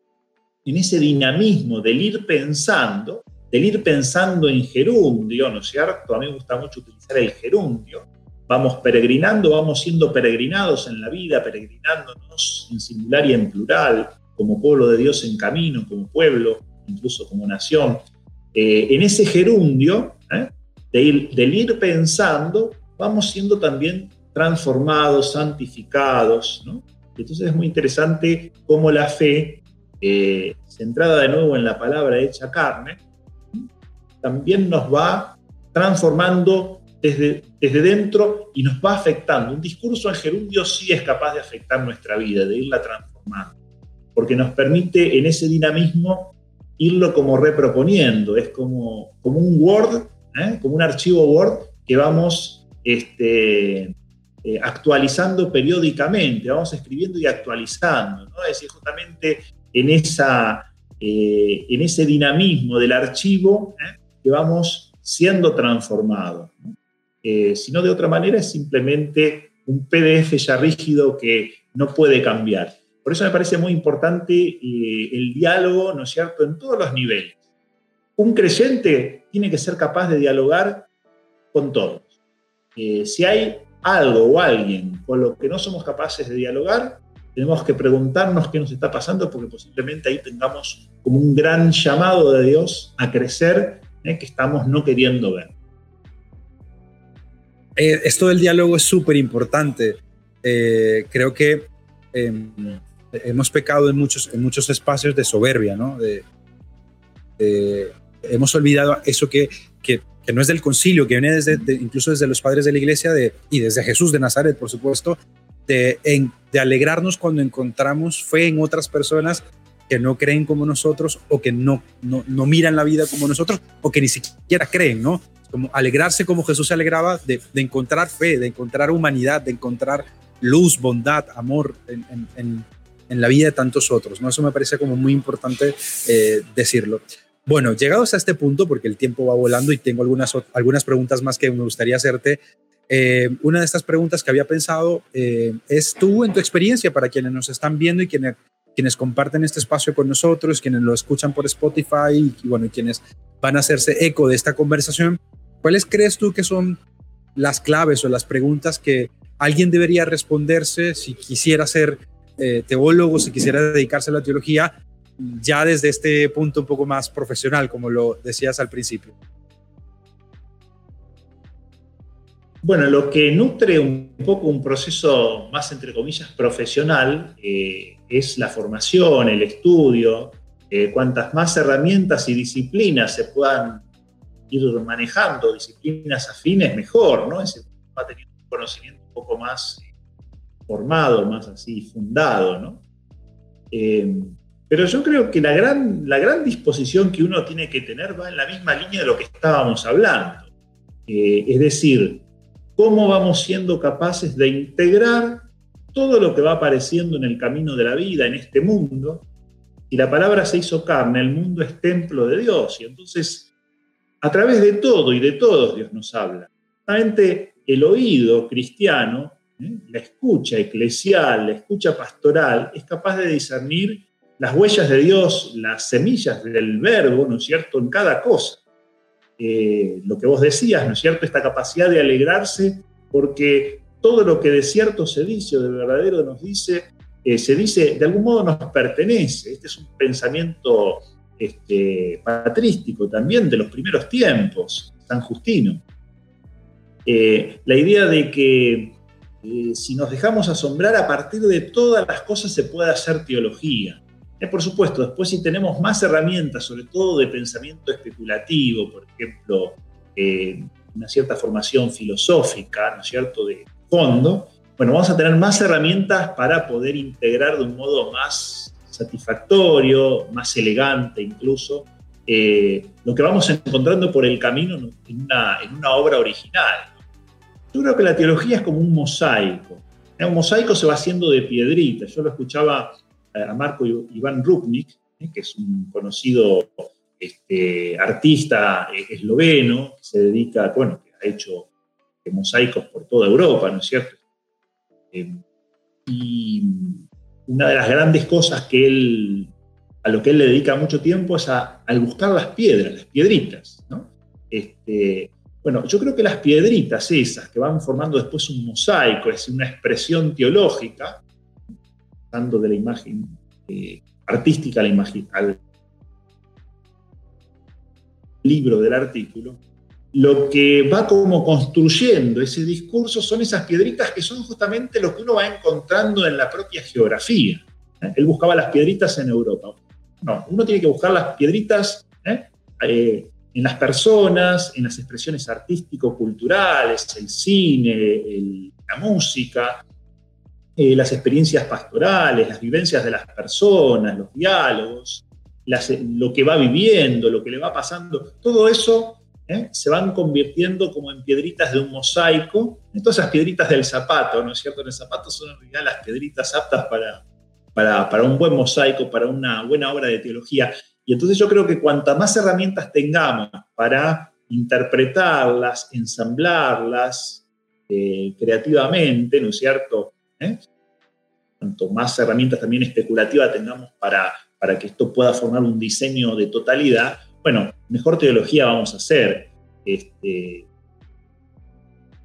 en ese dinamismo del ir pensando, del ir pensando en gerundio, ¿no es cierto? A mí me gusta mucho utilizar el gerundio, vamos peregrinando, vamos siendo peregrinados en la vida, peregrinándonos en singular y en plural, como pueblo de Dios en camino, como pueblo, incluso como nación. Eh, en ese gerundio ¿eh? del ir pensando, vamos siendo también transformados, santificados. Entonces es muy interesante cómo la fe, eh, centrada de nuevo en la palabra hecha carne, también nos va transformando desde, desde dentro y nos va afectando. Un discurso en gerundio sí es capaz de afectar nuestra vida, de irla transformando, porque nos permite en ese dinamismo irlo como reproponiendo, es como, como un Word, ¿eh? como un archivo Word que vamos este, eh, actualizando periódicamente, vamos escribiendo y actualizando, ¿no? es decir, justamente en, esa, eh, en ese dinamismo del archivo que vamos siendo transformados. ¿no? Eh, sino de otra manera es simplemente un PDF ya rígido que no puede cambiar. Por eso me parece muy importante eh, el diálogo, ¿no es cierto?, en todos los niveles. Un creyente tiene que ser capaz de dialogar con todos. Eh, si hay algo o alguien con lo que no somos capaces de dialogar, tenemos que preguntarnos qué nos está pasando porque posiblemente ahí tengamos como un gran llamado de Dios a crecer que estamos no queriendo ver. Eh, esto del diálogo es súper importante. Eh, creo que em, hemos pecado en muchos, en muchos espacios de soberbia, ¿no? hemos olvidado eso que, que, no es del concilio, que viene desde, incluso desde los padres de la iglesia de, y desde Jesús de Nazaret, por supuesto, de, de alegrarnos cuando encontramos fe en otras personas que no creen como nosotros o que no, no, no miran la vida como nosotros o que ni siquiera creen, ¿no? como alegrarse como Jesús se alegraba de, encontrar fe, de encontrar humanidad, de encontrar luz, bondad, amor en, la vida de tantos otros. ¿no? Eso me parece como muy importante eh, decirlo. Bueno, llegados a este punto, porque el tiempo va volando y tengo algunas, algunas preguntas más que me gustaría hacerte, eh, una de estas preguntas que había pensado eh, es tú en tu experiencia para quienes nos están viendo y quienes, quienes comparten este espacio con nosotros, quienes lo escuchan por Spotify y, y bueno, quienes van a hacerse eco de esta conversación. ¿Cuáles crees tú que son las claves o las preguntas que alguien debería responderse si quisiera ser eh, teólogo, si quisiera dedicarse a la teología, ya desde este punto un poco más profesional, como lo decías al principio? Bueno, lo que nutre un poco un proceso más, entre comillas, profesional eh, es la formación, el estudio, eh, cuantas más herramientas y disciplinas se puedan ir manejando disciplinas afines mejor, ¿no? Es va teniendo un conocimiento un poco más eh, formado, más así fundado, ¿no? Pero yo creo que la gran, la gran disposición que uno tiene que tener va en la misma línea de lo que estábamos hablando. Eh, es decir, cómo vamos siendo capaces de integrar todo lo que va apareciendo en el camino de la vida, en este mundo. Y la palabra se hizo carne, el mundo es templo de Dios. Y entonces a través de todo y de todos Dios nos habla. Realmente el oído cristiano ¿eh? la escucha eclesial, la escucha pastoral, es capaz de discernir las huellas de Dios, las semillas del verbo, ¿no es cierto?, en cada cosa. Eh, lo que vos decías, ¿no es cierto?, esta capacidad de alegrarse porque todo lo que de cierto se dice o de verdadero nos dice, eh, se dice, de algún modo nos pertenece. Este es un pensamiento este, patrístico también de los primeros tiempos, San Justino. Eh, la idea de que si nos dejamos asombrar, a partir de todas las cosas se puede hacer teología. Por supuesto, después si tenemos más herramientas, sobre todo de pensamiento especulativo, por ejemplo, una cierta formación filosófica, ¿no es cierto?, de fondo, bueno, vamos a tener más herramientas para poder integrar de un modo más satisfactorio, más elegante incluso, eh, lo que vamos encontrando por el camino en una, en una obra original. Yo creo que la teología es como un mosaico. Un mosaico se va haciendo de piedritas. Yo lo escuchaba eh, a Marco Iván Rupnik, eh, que es un conocido este, artista esloveno, que se dedica, bueno, que ha hecho mosaicos por toda Europa, ¿no es cierto? Eh, y una de las grandes cosas que él, a lo que él le dedica mucho tiempo es a, al buscar las piedras, las piedritas, ¿no? Este, bueno, yo creo que las piedritas esas que van formando después un mosaico, es una expresión teológica, de la imagen eh, artística la imagen, al libro del artículo, lo que va como construyendo ese discurso son esas piedritas que son justamente lo que uno va encontrando en la propia geografía. ¿eh? Él buscaba las piedritas en Europa. No, uno tiene que buscar las piedritas. Eh, en las personas, en las expresiones artístico-culturales, el cine, la música, las experiencias pastorales, las vivencias de las personas, los diálogos, lo que va viviendo, lo que le va pasando, todo eso ¿eh? se van convirtiendo como en piedritas de un mosaico. Entonces las piedritas del zapato, ¿no es cierto? En el zapato son en realidad las piedritas aptas para, para, para un buen mosaico, para una buena obra de teología. Y entonces yo creo que cuanta más herramientas tengamos para interpretarlas, ensamblarlas eh, creativamente, ¿no es cierto? ¿Eh? Cuanto más herramientas también especulativas tengamos para, para que esto pueda formar un diseño de totalidad, bueno, mejor teología vamos a hacer. Este,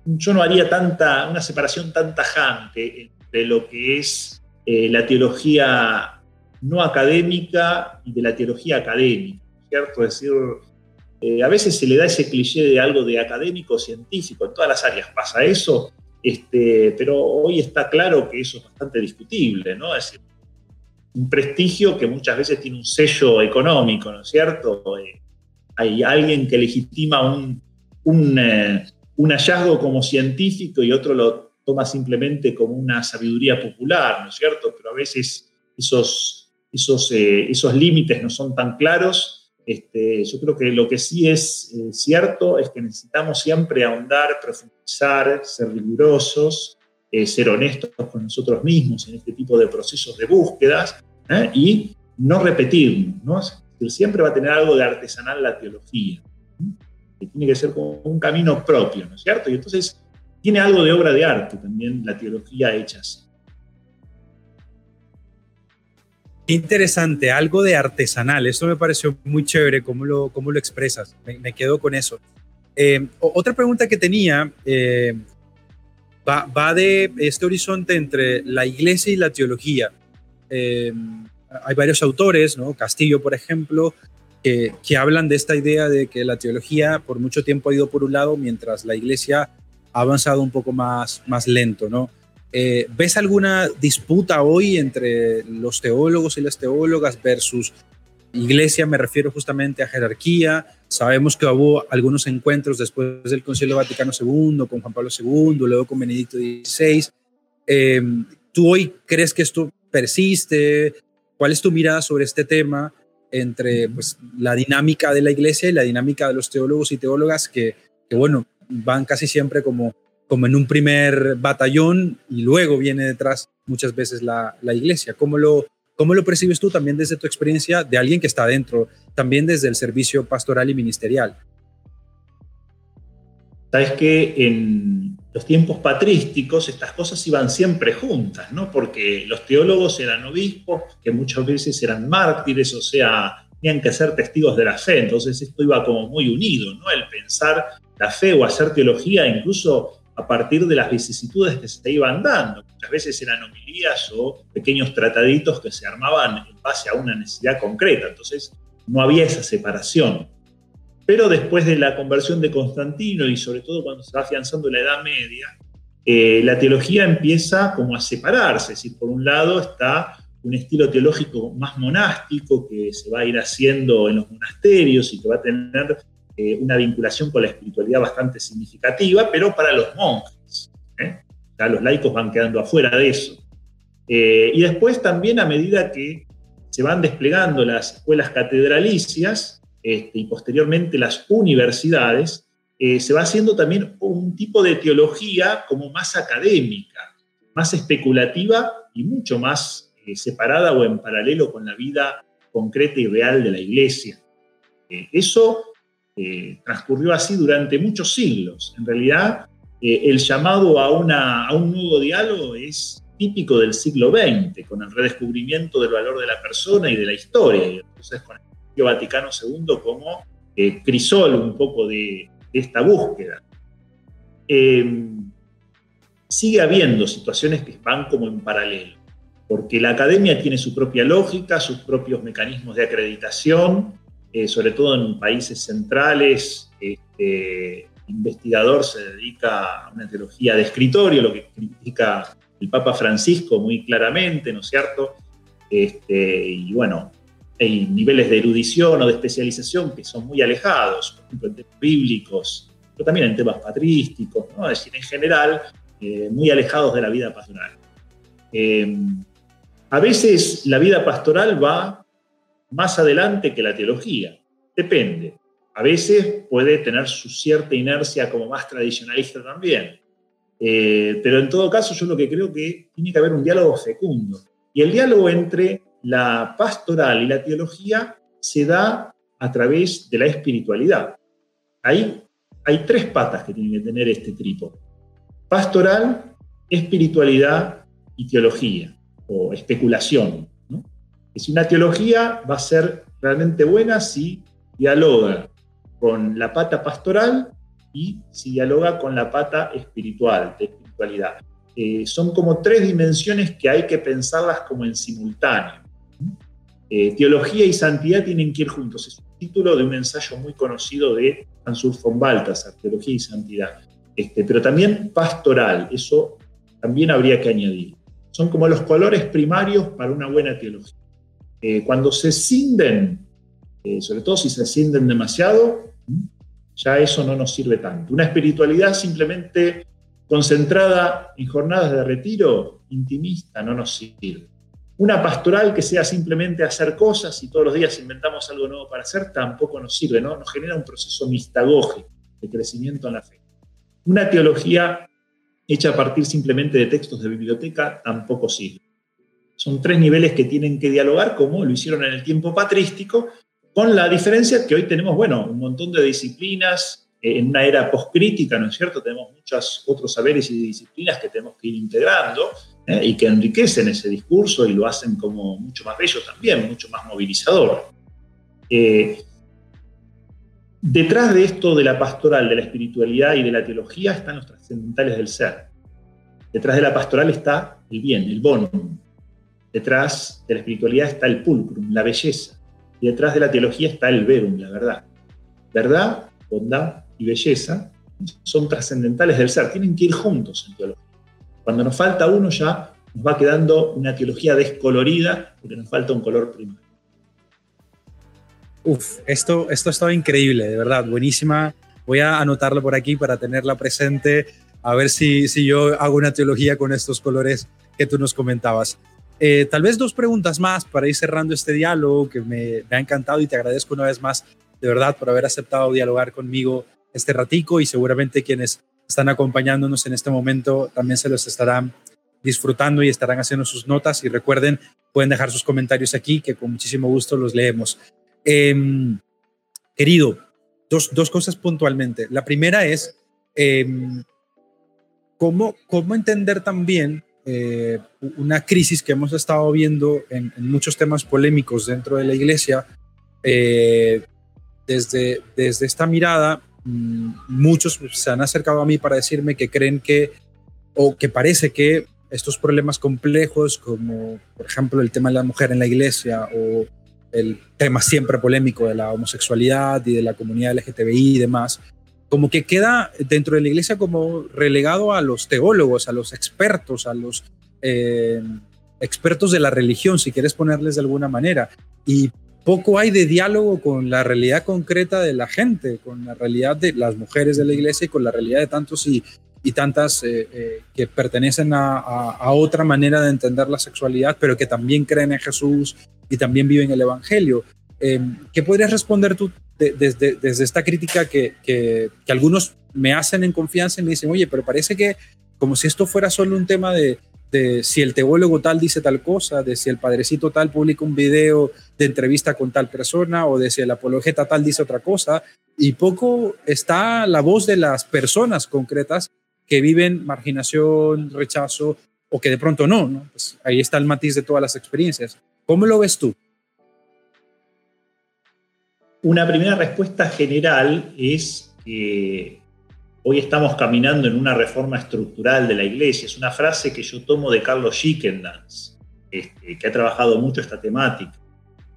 yo no haría tanta, una separación tan tajante entre lo que es eh, la teología no académica y de la teología académica. Es decir, eh, a veces se le da ese cliché de algo de académico científico, en todas las áreas pasa eso, este, pero hoy está claro que eso es bastante discutible, ¿no? Es decir, un prestigio que muchas veces tiene un sello económico, ¿no es cierto? Eh, hay alguien que legitima un, eh, un, hallazgo como científico y otro lo toma simplemente como una sabiduría popular, ¿no es cierto? Pero a veces esos, eh, esos límites no son tan claros. Este, yo creo que lo que sí es cierto es que necesitamos siempre ahondar, profundizar, ser rigurosos, ser honestos con nosotros mismos en este tipo de procesos de búsquedas ¿eh? y no repetirnos. ¿no? Siempre va a tener algo de artesanal la teología, que tiene que ser como un camino propio, ¿no es cierto? Y entonces tiene algo de obra de arte también la teología hecha así. Interesante, algo de artesanal. Eso me pareció muy chévere, cómo lo, cómo lo expresas. Me, quedo con eso. Eh, otra pregunta que tenía eh, va, va, de este horizonte entre la iglesia y la teología. Eh, hay varios autores, ¿no? Castillo, por ejemplo, que, hablan de esta idea de que la teología por mucho tiempo ha ido por un lado, mientras la iglesia ha avanzado un poco más, más lento, ¿no? Eh, ¿Ves alguna disputa hoy entre los teólogos y las teólogas versus iglesia? Me refiero justamente a jerarquía. Sabemos que hubo algunos encuentros después del Concilio Vaticano II, con Juan Pablo II, luego con Benedicto XVI. Eh, ¿Tú hoy crees que esto persiste? ¿Cuál es tu mirada sobre este tema entre pues, la dinámica de la iglesia y la dinámica de los teólogos y teólogas que, que bueno, van casi siempre como, como en un primer batallón y luego viene detrás muchas veces la, la iglesia? ¿Cómo lo, ¿Cómo lo percibes tú también desde tu experiencia de alguien que está dentro, también desde el servicio pastoral y ministerial? Sabes que en, los tiempos patrísticos, estas cosas iban siempre juntas, ¿no? Porque los teólogos eran obispos, que muchas veces eran mártires, o sea, tenían que ser testigos de la fe, entonces esto iba como muy unido, ¿no? El pensar la fe o hacer teología incluso a partir de las vicisitudes que se iban dando. Muchas veces eran homilías o pequeños trataditos que se armaban en base a una necesidad concreta, entonces no había esa separación. Pero después de la conversión de Constantino y sobre todo cuando se va afianzando la Edad Media, eh, la teología empieza como a separarse. Es decir, por un lado está un estilo teológico más monástico que se va a ir haciendo en los monasterios y que va a tener eh, una vinculación con la espiritualidad bastante significativa, pero para los monjes. ¿eh? Los laicos van quedando afuera de eso. y después también a medida que se van desplegando las escuelas catedralicias, este, y posteriormente las universidades, eh, se va haciendo también un tipo de teología como más académica, más especulativa y mucho más eh, separada o en paralelo con la vida concreta y real de la iglesia. Eh, transcurrió así durante muchos siglos. En realidad, el llamado a, un nuevo diálogo es típico del siglo XX, con el redescubrimiento del valor de la persona y de la historia. Y entonces, con Vaticano II como eh, crisol un poco de, esta búsqueda. Eh, sigue habiendo situaciones que van como en paralelo, porque la academia tiene su propia lógica, sus propios mecanismos de acreditación, eh, sobre todo en países centrales. Este, investigador se dedica a una teología de escritorio, lo que critica el Papa Francisco muy claramente, ¿no es cierto? Este, y bueno, hay niveles de erudición o de especialización que son muy alejados, por ejemplo, en temas bíblicos, pero también en temas patrísticos, es decir, en general, eh, muy alejados de la vida pastoral. Eh, a veces la vida pastoral va más adelante que la teología, depende. A veces puede tener su cierta inercia como más tradicionalista también. Eh, pero en todo caso yo lo que creo que tiene que haber un diálogo fecundo. Y el diálogo entre la pastoral y la teología se da a través de la espiritualidad. Ahí hay tres patas que tiene que tener este tripo. Pastoral, espiritualidad y teología, o especulación. Si una teología va a ser realmente buena si dialoga con la pata pastoral y si dialoga con la pata espiritual, de espiritualidad. Eh, son como tres dimensiones que hay que pensarlas como en simultáneo. Eh, teología y santidad tienen que ir juntos. Es un título de un ensayo muy conocido de Ansur von Balthasar, Teología y Santidad. Este, pero también pastoral, eso también habría que añadir. Son como los colores primarios para una buena teología. Eh, cuando se cinden, eh, sobre todo si se cinden demasiado, ya eso no nos sirve tanto. Una espiritualidad simplemente concentrada en jornadas de retiro intimista no nos sirve. Una pastoral que sea simplemente hacer cosas y todos los días inventamos algo nuevo para hacer, tampoco nos sirve, ¿no? Nos genera un proceso mistagógico de crecimiento en la fe. Una teología hecha a partir simplemente de textos de biblioteca tampoco sirve. Son tres niveles que tienen que dialogar como lo hicieron en el tiempo patrístico, con la diferencia que hoy tenemos, bueno, un montón de disciplinas eh, en una era postcrítica, ¿no es cierto? Tenemos muchos otros saberes y disciplinas que tenemos que ir integrando ¿eh? y que enriquecen ese discurso y lo hacen como mucho más bello también, mucho más movilizador. Eh, detrás de esto de la pastoral, de la espiritualidad y de la teología están los trascendentales del ser. Detrás de la pastoral está el bien, el bonum. Detrás de la espiritualidad está el pulcrum, la belleza. Y detrás de la teología está el verum, la verdad. Verdad, bondad y belleza son trascendentales del ser, tienen que ir juntos en teología. Cuando nos falta uno ya nos va quedando una teología descolorida porque nos falta un color primario. Uf, esto, esto estaba increíble, de verdad, buenísima. Voy a anotarlo por aquí para tenerla presente, a ver si, si yo hago una teología con estos colores que tú nos comentabas. Eh, tal vez dos preguntas más para ir cerrando este diálogo que me, ha encantado y te agradezco una vez más, de verdad, por haber aceptado dialogar conmigo este ratico y seguramente quienes están acompañándonos en este momento también se los estarán disfrutando y estarán haciendo sus notas. Y recuerden, pueden dejar sus comentarios aquí, que con muchísimo gusto los leemos. Em, querido, dos, dos, cosas puntualmente. La primera es, em, ¿cómo, cómo entender también eh, una crisis que hemos estado viendo en, muchos temas polémicos dentro de la iglesia? Eh, desde, desde esta mirada, mm, muchos se han acercado a mí para decirme que creen que, o que parece que estos problemas complejos, como por ejemplo el tema de la mujer en la iglesia o el tema siempre polémico de la homosexualidad y de la comunidad LGTBI y demás, como que queda dentro de la iglesia como relegado a los teólogos, a los expertos, a los eh, expertos de la religión, si quieres ponerles de alguna manera. Y poco hay de diálogo con la realidad concreta de la gente, con la realidad de las mujeres de la iglesia y con la realidad de tantos y, tantas eh, eh, que pertenecen a, otra manera de entender la sexualidad, pero que también creen en Jesús y también viven el Evangelio. Em, ¿Qué podrías responder tú desde, esta crítica que, algunos me hacen en confianza y me dicen, oye, pero parece que como si esto fuera solo un tema de, de si el teólogo tal dice tal cosa, de si el padrecito tal publica un video de entrevista con tal persona o de si el apologeta tal dice otra cosa, y poco está la voz de las personas concretas que viven marginación, rechazo o que de pronto no, ¿no? Pues ahí está el matiz de todas las experiencias. ¿Cómo lo ves tú? Una primera respuesta general es que hoy estamos caminando en una reforma estructural de la iglesia. Es una frase que yo tomo de Carlos Schickendans, este, que ha trabajado mucho esta temática.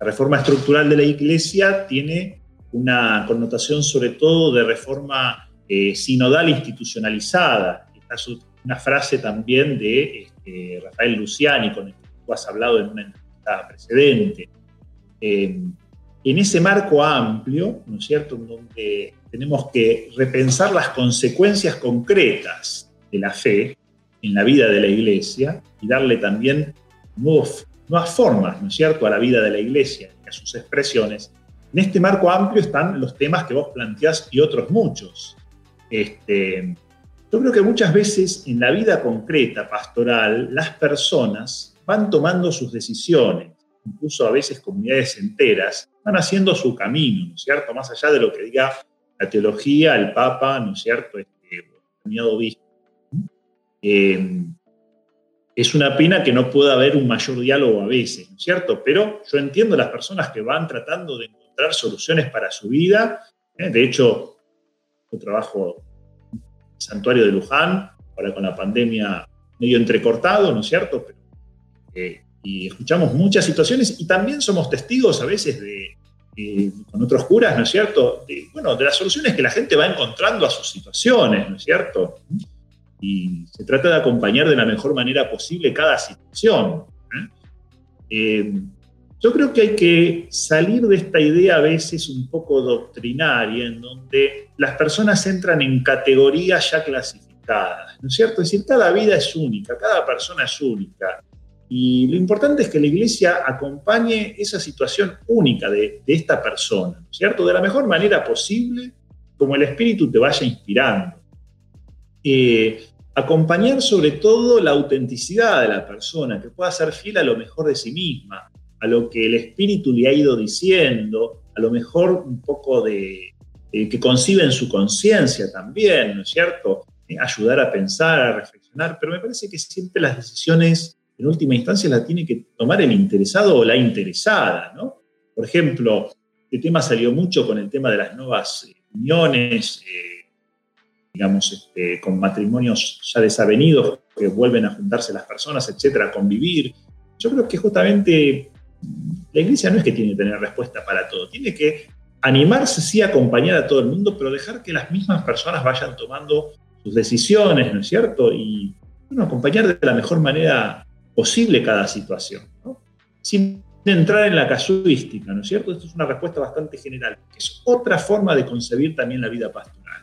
La reforma estructural de la iglesia tiene una connotación sobre todo de reforma eh, sinodal institucionalizada. Esta es una frase también de este, Rafael Luciani, con el que tú has hablado en una entrevista precedente. Eh, en ese marco amplio, ¿no es cierto?, en donde tenemos que repensar las consecuencias concretas de la fe en la vida de la iglesia y darle también nuevas formas, ¿no es cierto?, a la vida de la iglesia a sus expresiones. En este marco amplio están los temas que vos planteás y otros muchos. Este, yo creo que muchas veces en la vida concreta pastoral las personas van tomando sus decisiones, incluso a veces comunidades enteras, van haciendo su camino, ¿no es cierto? Más allá de lo que diga la teología, el Papa, ¿no es cierto? Este, obispo. Eh, es una pena que no pueda haber un mayor diálogo a veces, ¿no es cierto? Pero yo entiendo las personas que van tratando de encontrar soluciones para su vida. ¿eh? De hecho, yo trabajo en el santuario de Luján, ahora con la pandemia medio entrecortado, ¿no es cierto? Eh, y escuchamos muchas situaciones y también somos testigos a veces de, con otros curas, ¿no es cierto? De, bueno, de las soluciones que la gente va encontrando a sus situaciones, ¿no es cierto? Y se trata de acompañar de la mejor manera posible cada situación. ¿eh? Eh, yo creo que hay que salir de esta idea a veces un poco doctrinaria, en donde las personas entran en categorías ya clasificadas, ¿no es cierto? Es decir, cada vida es única, cada persona es única. Y lo importante es que la iglesia acompañe esa situación única de, esta persona, ¿no es cierto? De la mejor manera posible, como el Espíritu te vaya inspirando. Eh, acompañar sobre todo la autenticidad de la persona, que pueda ser fiel a lo mejor de sí misma, a lo que el espíritu le ha ido diciendo, a lo mejor un poco de, que concibe en su conciencia también, ¿no es cierto? Eh, ayudar a pensar, a reflexionar, pero me parece que siempre las decisiones en última instancia las tiene que tomar el interesado o la interesada, ¿no? Por ejemplo, este tema salió mucho con el tema de las nuevas eh, uniones, eh, digamos, este, con matrimonios ya desavenidos que vuelven a juntarse las personas, etcétera, a convivir. Yo creo que justamente la iglesia no es que tiene que tener respuesta para todo, tiene que animarse, sí, acompañar a todo el mundo, pero dejar que las mismas personas vayan tomando sus decisiones, ¿no es cierto? Y acompañar de la mejor manera posible cada situación. Sin entrar en la casuística, ¿no es cierto? Esto es una respuesta bastante general, que es otra forma de concebir también la vida pastoral.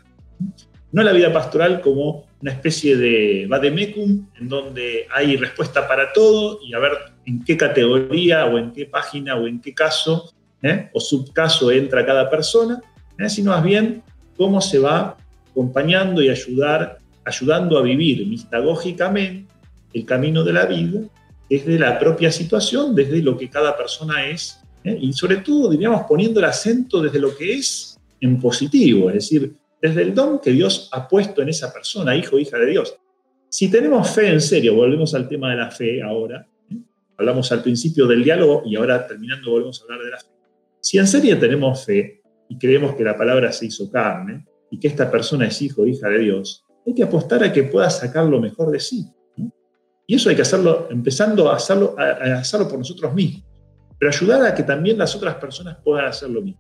No la vida pastoral como una especie de vademecum, en donde hay respuesta para todo y a ver en qué categoría o en qué página o en qué caso ¿eh? o subcaso entra cada persona, ¿eh? sino más bien cómo se va acompañando y ayudar, ayudando a vivir mistagógicamente el camino de la vida desde la propia situación, desde lo que cada persona es, ¿eh? y sobre todo, diríamos, poniendo el acento desde lo que es en positivo, es decir, desde el don que Dios ha puesto en esa persona, hijo o hija de Dios. si tenemos fe en serio, volvemos al tema de la fe ahora, ¿eh? hablamos al principio del diálogo y ahora terminando volvemos a hablar de la fe. Si en serio tenemos fe y creemos que la palabra se hizo carne y que esta persona es hijo o hija de Dios, hay que apostar a que pueda sacar lo mejor de sí. Y eso hay que hacerlo, empezando a hacerlo, a hacerlo por nosotros mismos, pero ayudar a que también las otras personas puedan hacer lo mismo.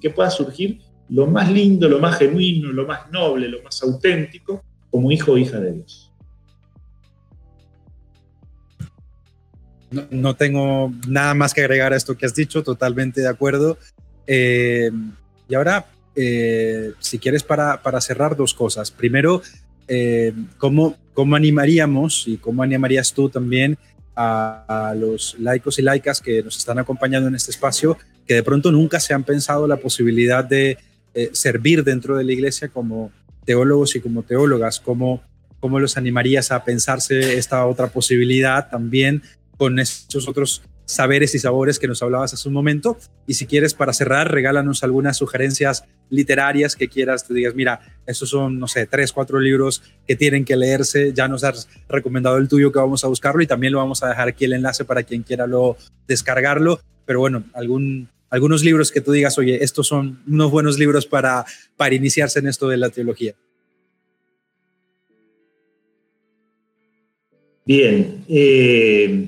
Que pueda surgir lo más lindo, lo más genuino, lo más noble, lo más auténtico como hijo o hija de Dios. No, tengo nada más que agregar a esto que has dicho, totalmente de acuerdo. Eh, y ahora, eh, si quieres, para, para, cerrar dos cosas. Primero, eh, ¿cómo, ¿cómo, animaríamos y cómo animarías tú también a, los laicos y laicas que nos están acompañando en este espacio, que de pronto nunca se han pensado la posibilidad de servir dentro de la iglesia como teólogos y como teólogas? ¿Cómo, ¿Cómo los animarías a pensarse esta otra posibilidad también con estos otros saberes y sabores que nos hablabas hace un momento. Y si quieres, para cerrar, regálanos algunas sugerencias literarias que quieras. Te digas, mira, estos son, no sé, tres, cuatro libros que tienen que leerse. Ya nos has recomendado el tuyo que vamos a buscarlo y también lo vamos a dejar aquí el enlace para quien quiera lo descargarlo. Pero bueno, algún, algunos libros que tú digas, oye, estos son unos buenos libros para, para iniciarse en esto de la teología. Bien, eh,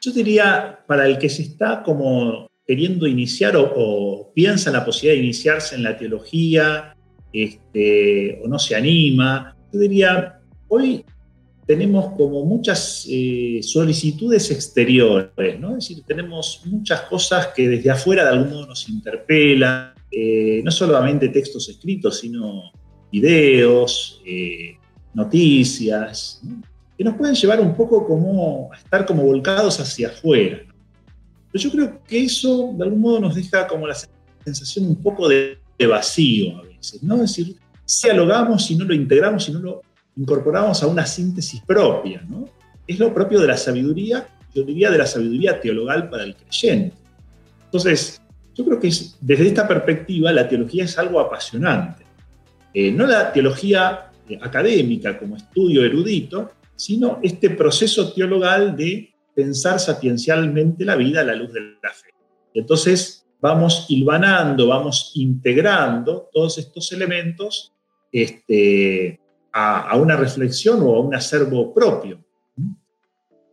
yo diría, para el que se está como queriendo iniciar o, piensa en la posibilidad de iniciarse en la teología este, o no se anima, yo diría, hoy tenemos como muchas eh, solicitudes exteriores, ¿no? Es decir, tenemos muchas cosas que desde afuera de algún modo nos interpelan, eh, no solamente textos escritos, sino videos, eh, noticias, que nos pueden llevar un poco como a estar como volcados hacia afuera. Pero yo creo que eso de algún modo nos deja como la sensación un poco de, vacío a veces, ¿no? Es decir, si dialogamos, si no lo integramos, si no lo incorporamos a una síntesis propia, ¿no? Es lo propio de la sabiduría, yo diría de la sabiduría teologal para el creyente. Entonces, yo creo que desde esta perspectiva la teología es algo apasionante. Eh, no la teología eh, académica como estudio erudito, sino este proceso teologal de pensar sapiencialmente la vida a la luz de la fe. Entonces vamos hilvanando, vamos integrando todos estos elementos este, a, una reflexión o a un acervo propio.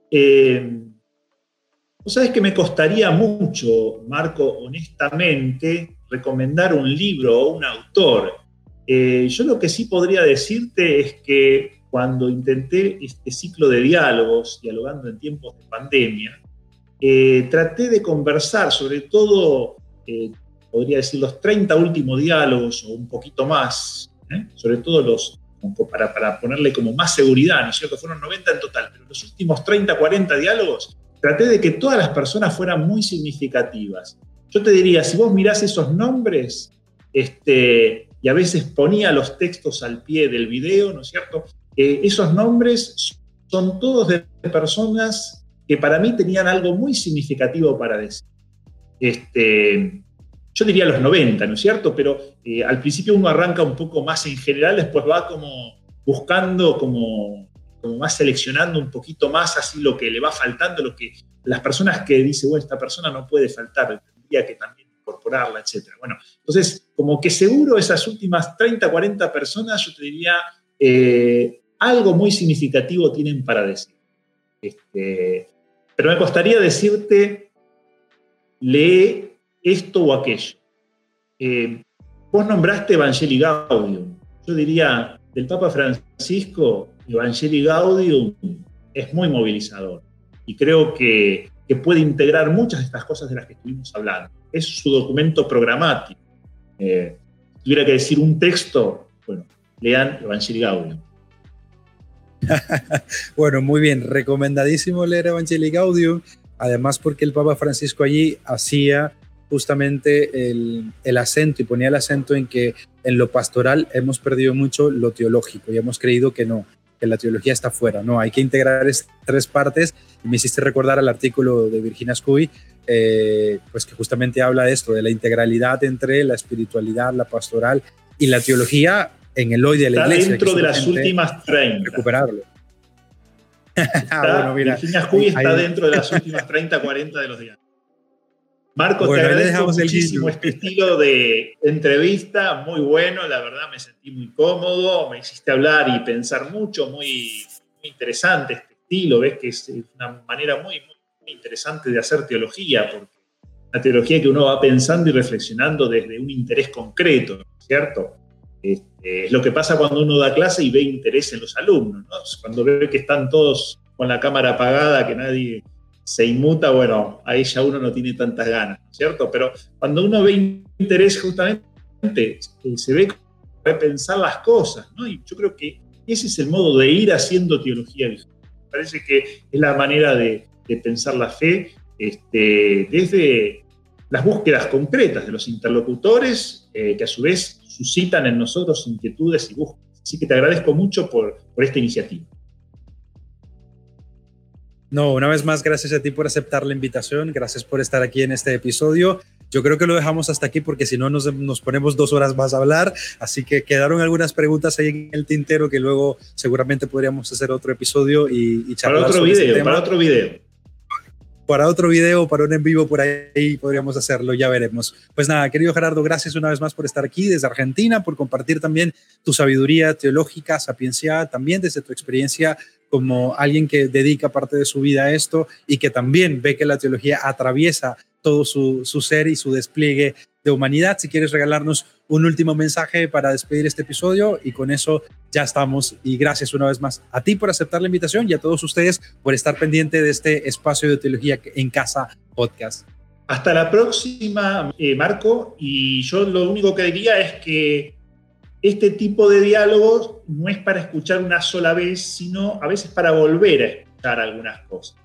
Eh, sabes que me costaría mucho, Marco, honestamente, recomendar un libro o un autor. Eh, yo lo que sí podría decirte es que cuando intenté este ciclo de diálogos, dialogando en tiempos de pandemia, eh, traté de conversar sobre todo, eh, podría decir, los 30 últimos diálogos o un poquito más, ¿eh? sobre todo los, para, para, ponerle como más seguridad, ¿no es cierto? Fueron 90 en total, pero los últimos 30, 40 diálogos, traté de que todas las personas fueran muy significativas. Yo te diría, si vos mirás esos nombres, este, y a veces ponía los textos al pie del video, ¿no es cierto? Esos nombres son todos de personas que para mí tenían algo muy significativo para decir. Este, yo diría los 90, ¿no es cierto? Pero eh, al principio uno arranca un poco más en general, después va como buscando, como, como más seleccionando un poquito más así lo que le va faltando, lo que las personas que dice, bueno, esta persona no puede faltar, tendría que también incorporarla, etc. Bueno, entonces, como que seguro esas últimas 30, 40 personas, yo te diría, eh, algo muy significativo tienen para decir. Este, pero me costaría decirte, lee esto o aquello. Eh, vos nombraste Evangelii Gaudium. Yo diría, del Papa Francisco, Evangelii Gaudium es muy movilizador y creo que, puede integrar muchas de estas cosas de las que estuvimos hablando. Es su documento programático. Eh, si tuviera que decir un texto, bueno, lean Evangelii Gaudium. bueno, muy bien, recomendadísimo leer Evangelii Gaudium, además porque el Papa Francisco allí hacía justamente el, acento y ponía el acento en que en lo pastoral hemos perdido mucho lo teológico y hemos creído que no, que la teología está fuera, no, hay que integrar estas tres partes y me hiciste recordar al artículo de Virginia Scuy, eh, pues que justamente habla de esto, de la integralidad entre la espiritualidad, la pastoral y la teología en el hoy de la está iglesia. dentro de las últimas 30. Recuperarlo. Está, bueno, está dentro de las últimas 30, 40 de los días. Marco, te agradezco muchísimo este estilo de entrevista, muy bueno, la verdad me sentí muy cómodo, me hiciste hablar y pensar mucho, muy, interesante este estilo, ves que es una manera muy, muy, interesante de hacer teología, porque la teología que uno va pensando y reflexionando desde un interés concreto, ¿cierto? Este, es lo que pasa cuando uno da clase y ve interés en los alumnos, ¿no? Cuando ve que están todos con la cámara apagada, que nadie se inmuta, bueno, ahí ya uno no tiene tantas ganas, ¿cierto? Pero cuando uno ve interés justamente, eh, se ve repensar las cosas, ¿no? Y yo creo que ese es el modo de ir haciendo teología Me parece que es la manera de, pensar la fe este, desde las búsquedas concretas de los interlocutores, eh, que a su vez suscitan en nosotros inquietudes y búsquedas. Así que te agradezco mucho por, por esta iniciativa. No, una vez más, gracias a ti por aceptar la invitación, gracias por estar aquí en este episodio. Yo creo que lo dejamos hasta aquí porque si no nos, ponemos dos horas más a hablar, así que quedaron algunas preguntas ahí en el tintero que luego seguramente podríamos hacer otro episodio y, y charlar Para otro video, para otro video para otro video, para un en vivo por ahí podríamos hacerlo, ya veremos. Pues nada, querido Gerardo, gracias una vez más por estar aquí desde Argentina, por compartir también tu sabiduría teológica, sapiencia, también desde tu experiencia como alguien que dedica parte de su vida a esto y que también ve que la teología atraviesa todo su, su ser y su despliegue de humanidad. Si quieres regalarnos un último mensaje para despedir este episodio y con eso ya estamos. Y gracias una vez más a ti por aceptar la invitación y a todos ustedes por estar pendiente de este espacio de teología en casa podcast. Hasta la próxima, eh, Marco. Y yo lo único que diría es que este tipo de diálogos no es para escuchar una sola vez, sino a veces para volver a escuchar algunas cosas.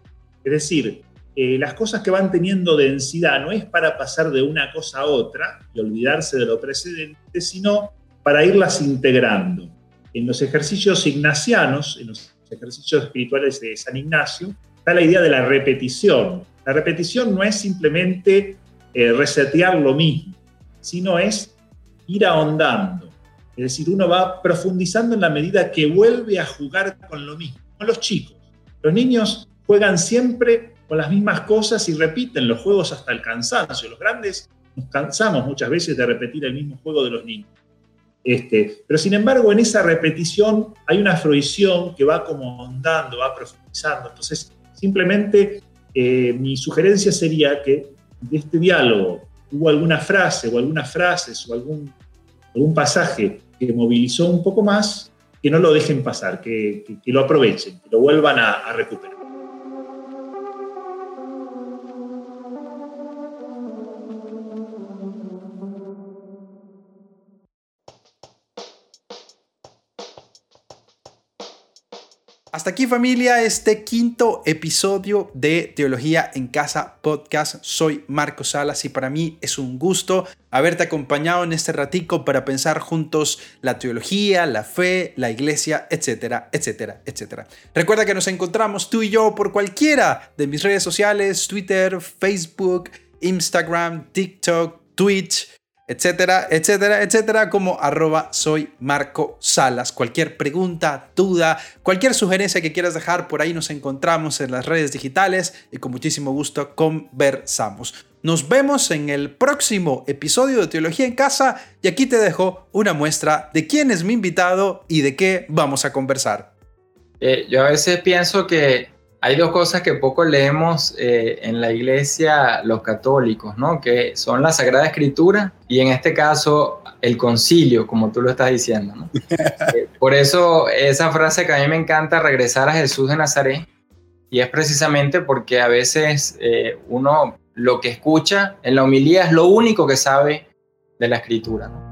Es decir, eh, las cosas que van teniendo densidad no es para pasar de una cosa a otra y olvidarse de lo precedente, sino para irlas integrando. En los ejercicios ignacianos, en los ejercicios espirituales de San Ignacio, está la idea de la repetición. La repetición no es simplemente eh, resetear lo mismo, sino es ir ahondando, es decir, uno va profundizando en la medida que vuelve a jugar con lo mismo, con los chicos. Los niños juegan siempre las mismas cosas y repiten los juegos hasta el cansancio. Los grandes nos cansamos muchas veces de repetir el mismo juego de los niños. Este, pero sin embargo, en esa repetición hay una fruición que va como ahondando, va profundizando. Entonces, simplemente eh, mi sugerencia sería que de este diálogo hubo alguna frase o algunas frases o algún algún pasaje que movilizó un poco más, que no lo dejen pasar, que, lo aprovechen, que lo vuelvan a recuperar. Hasta aquí familia, este quinto episodio de Teología en Casa Podcast. Soy Marco Salas y para mí es un gusto haberte acompañado en este ratico para pensar juntos la teología, la fe, la iglesia, etcétera, etcétera, etcétera. Recuerda que nos encontramos tú y yo por cualquiera de mis redes sociales, Twitter, Facebook, Instagram, TikTok, Twitch etcétera, etcétera, etcétera, como arroba soy Marco Salas. Cualquier pregunta, duda, cualquier sugerencia que quieras dejar, por ahí nos encontramos en las redes digitales y con muchísimo gusto conversamos. Nos vemos en el próximo episodio de Teología en Casa y aquí te dejo una muestra de quién es mi invitado y de qué vamos a conversar. Eh, yo a veces pienso que hay dos cosas que poco leemos eh, en la iglesia los católicos, ¿no? Que son la Sagrada Escritura y en este caso el concilio, como tú lo estás diciendo, ¿no? Eh, por eso esa frase que a mí me encanta, regresar a Jesús de Nazaret, y es precisamente porque a veces eh, uno lo que escucha en la homilía es lo único que sabe de la Escritura, ¿no?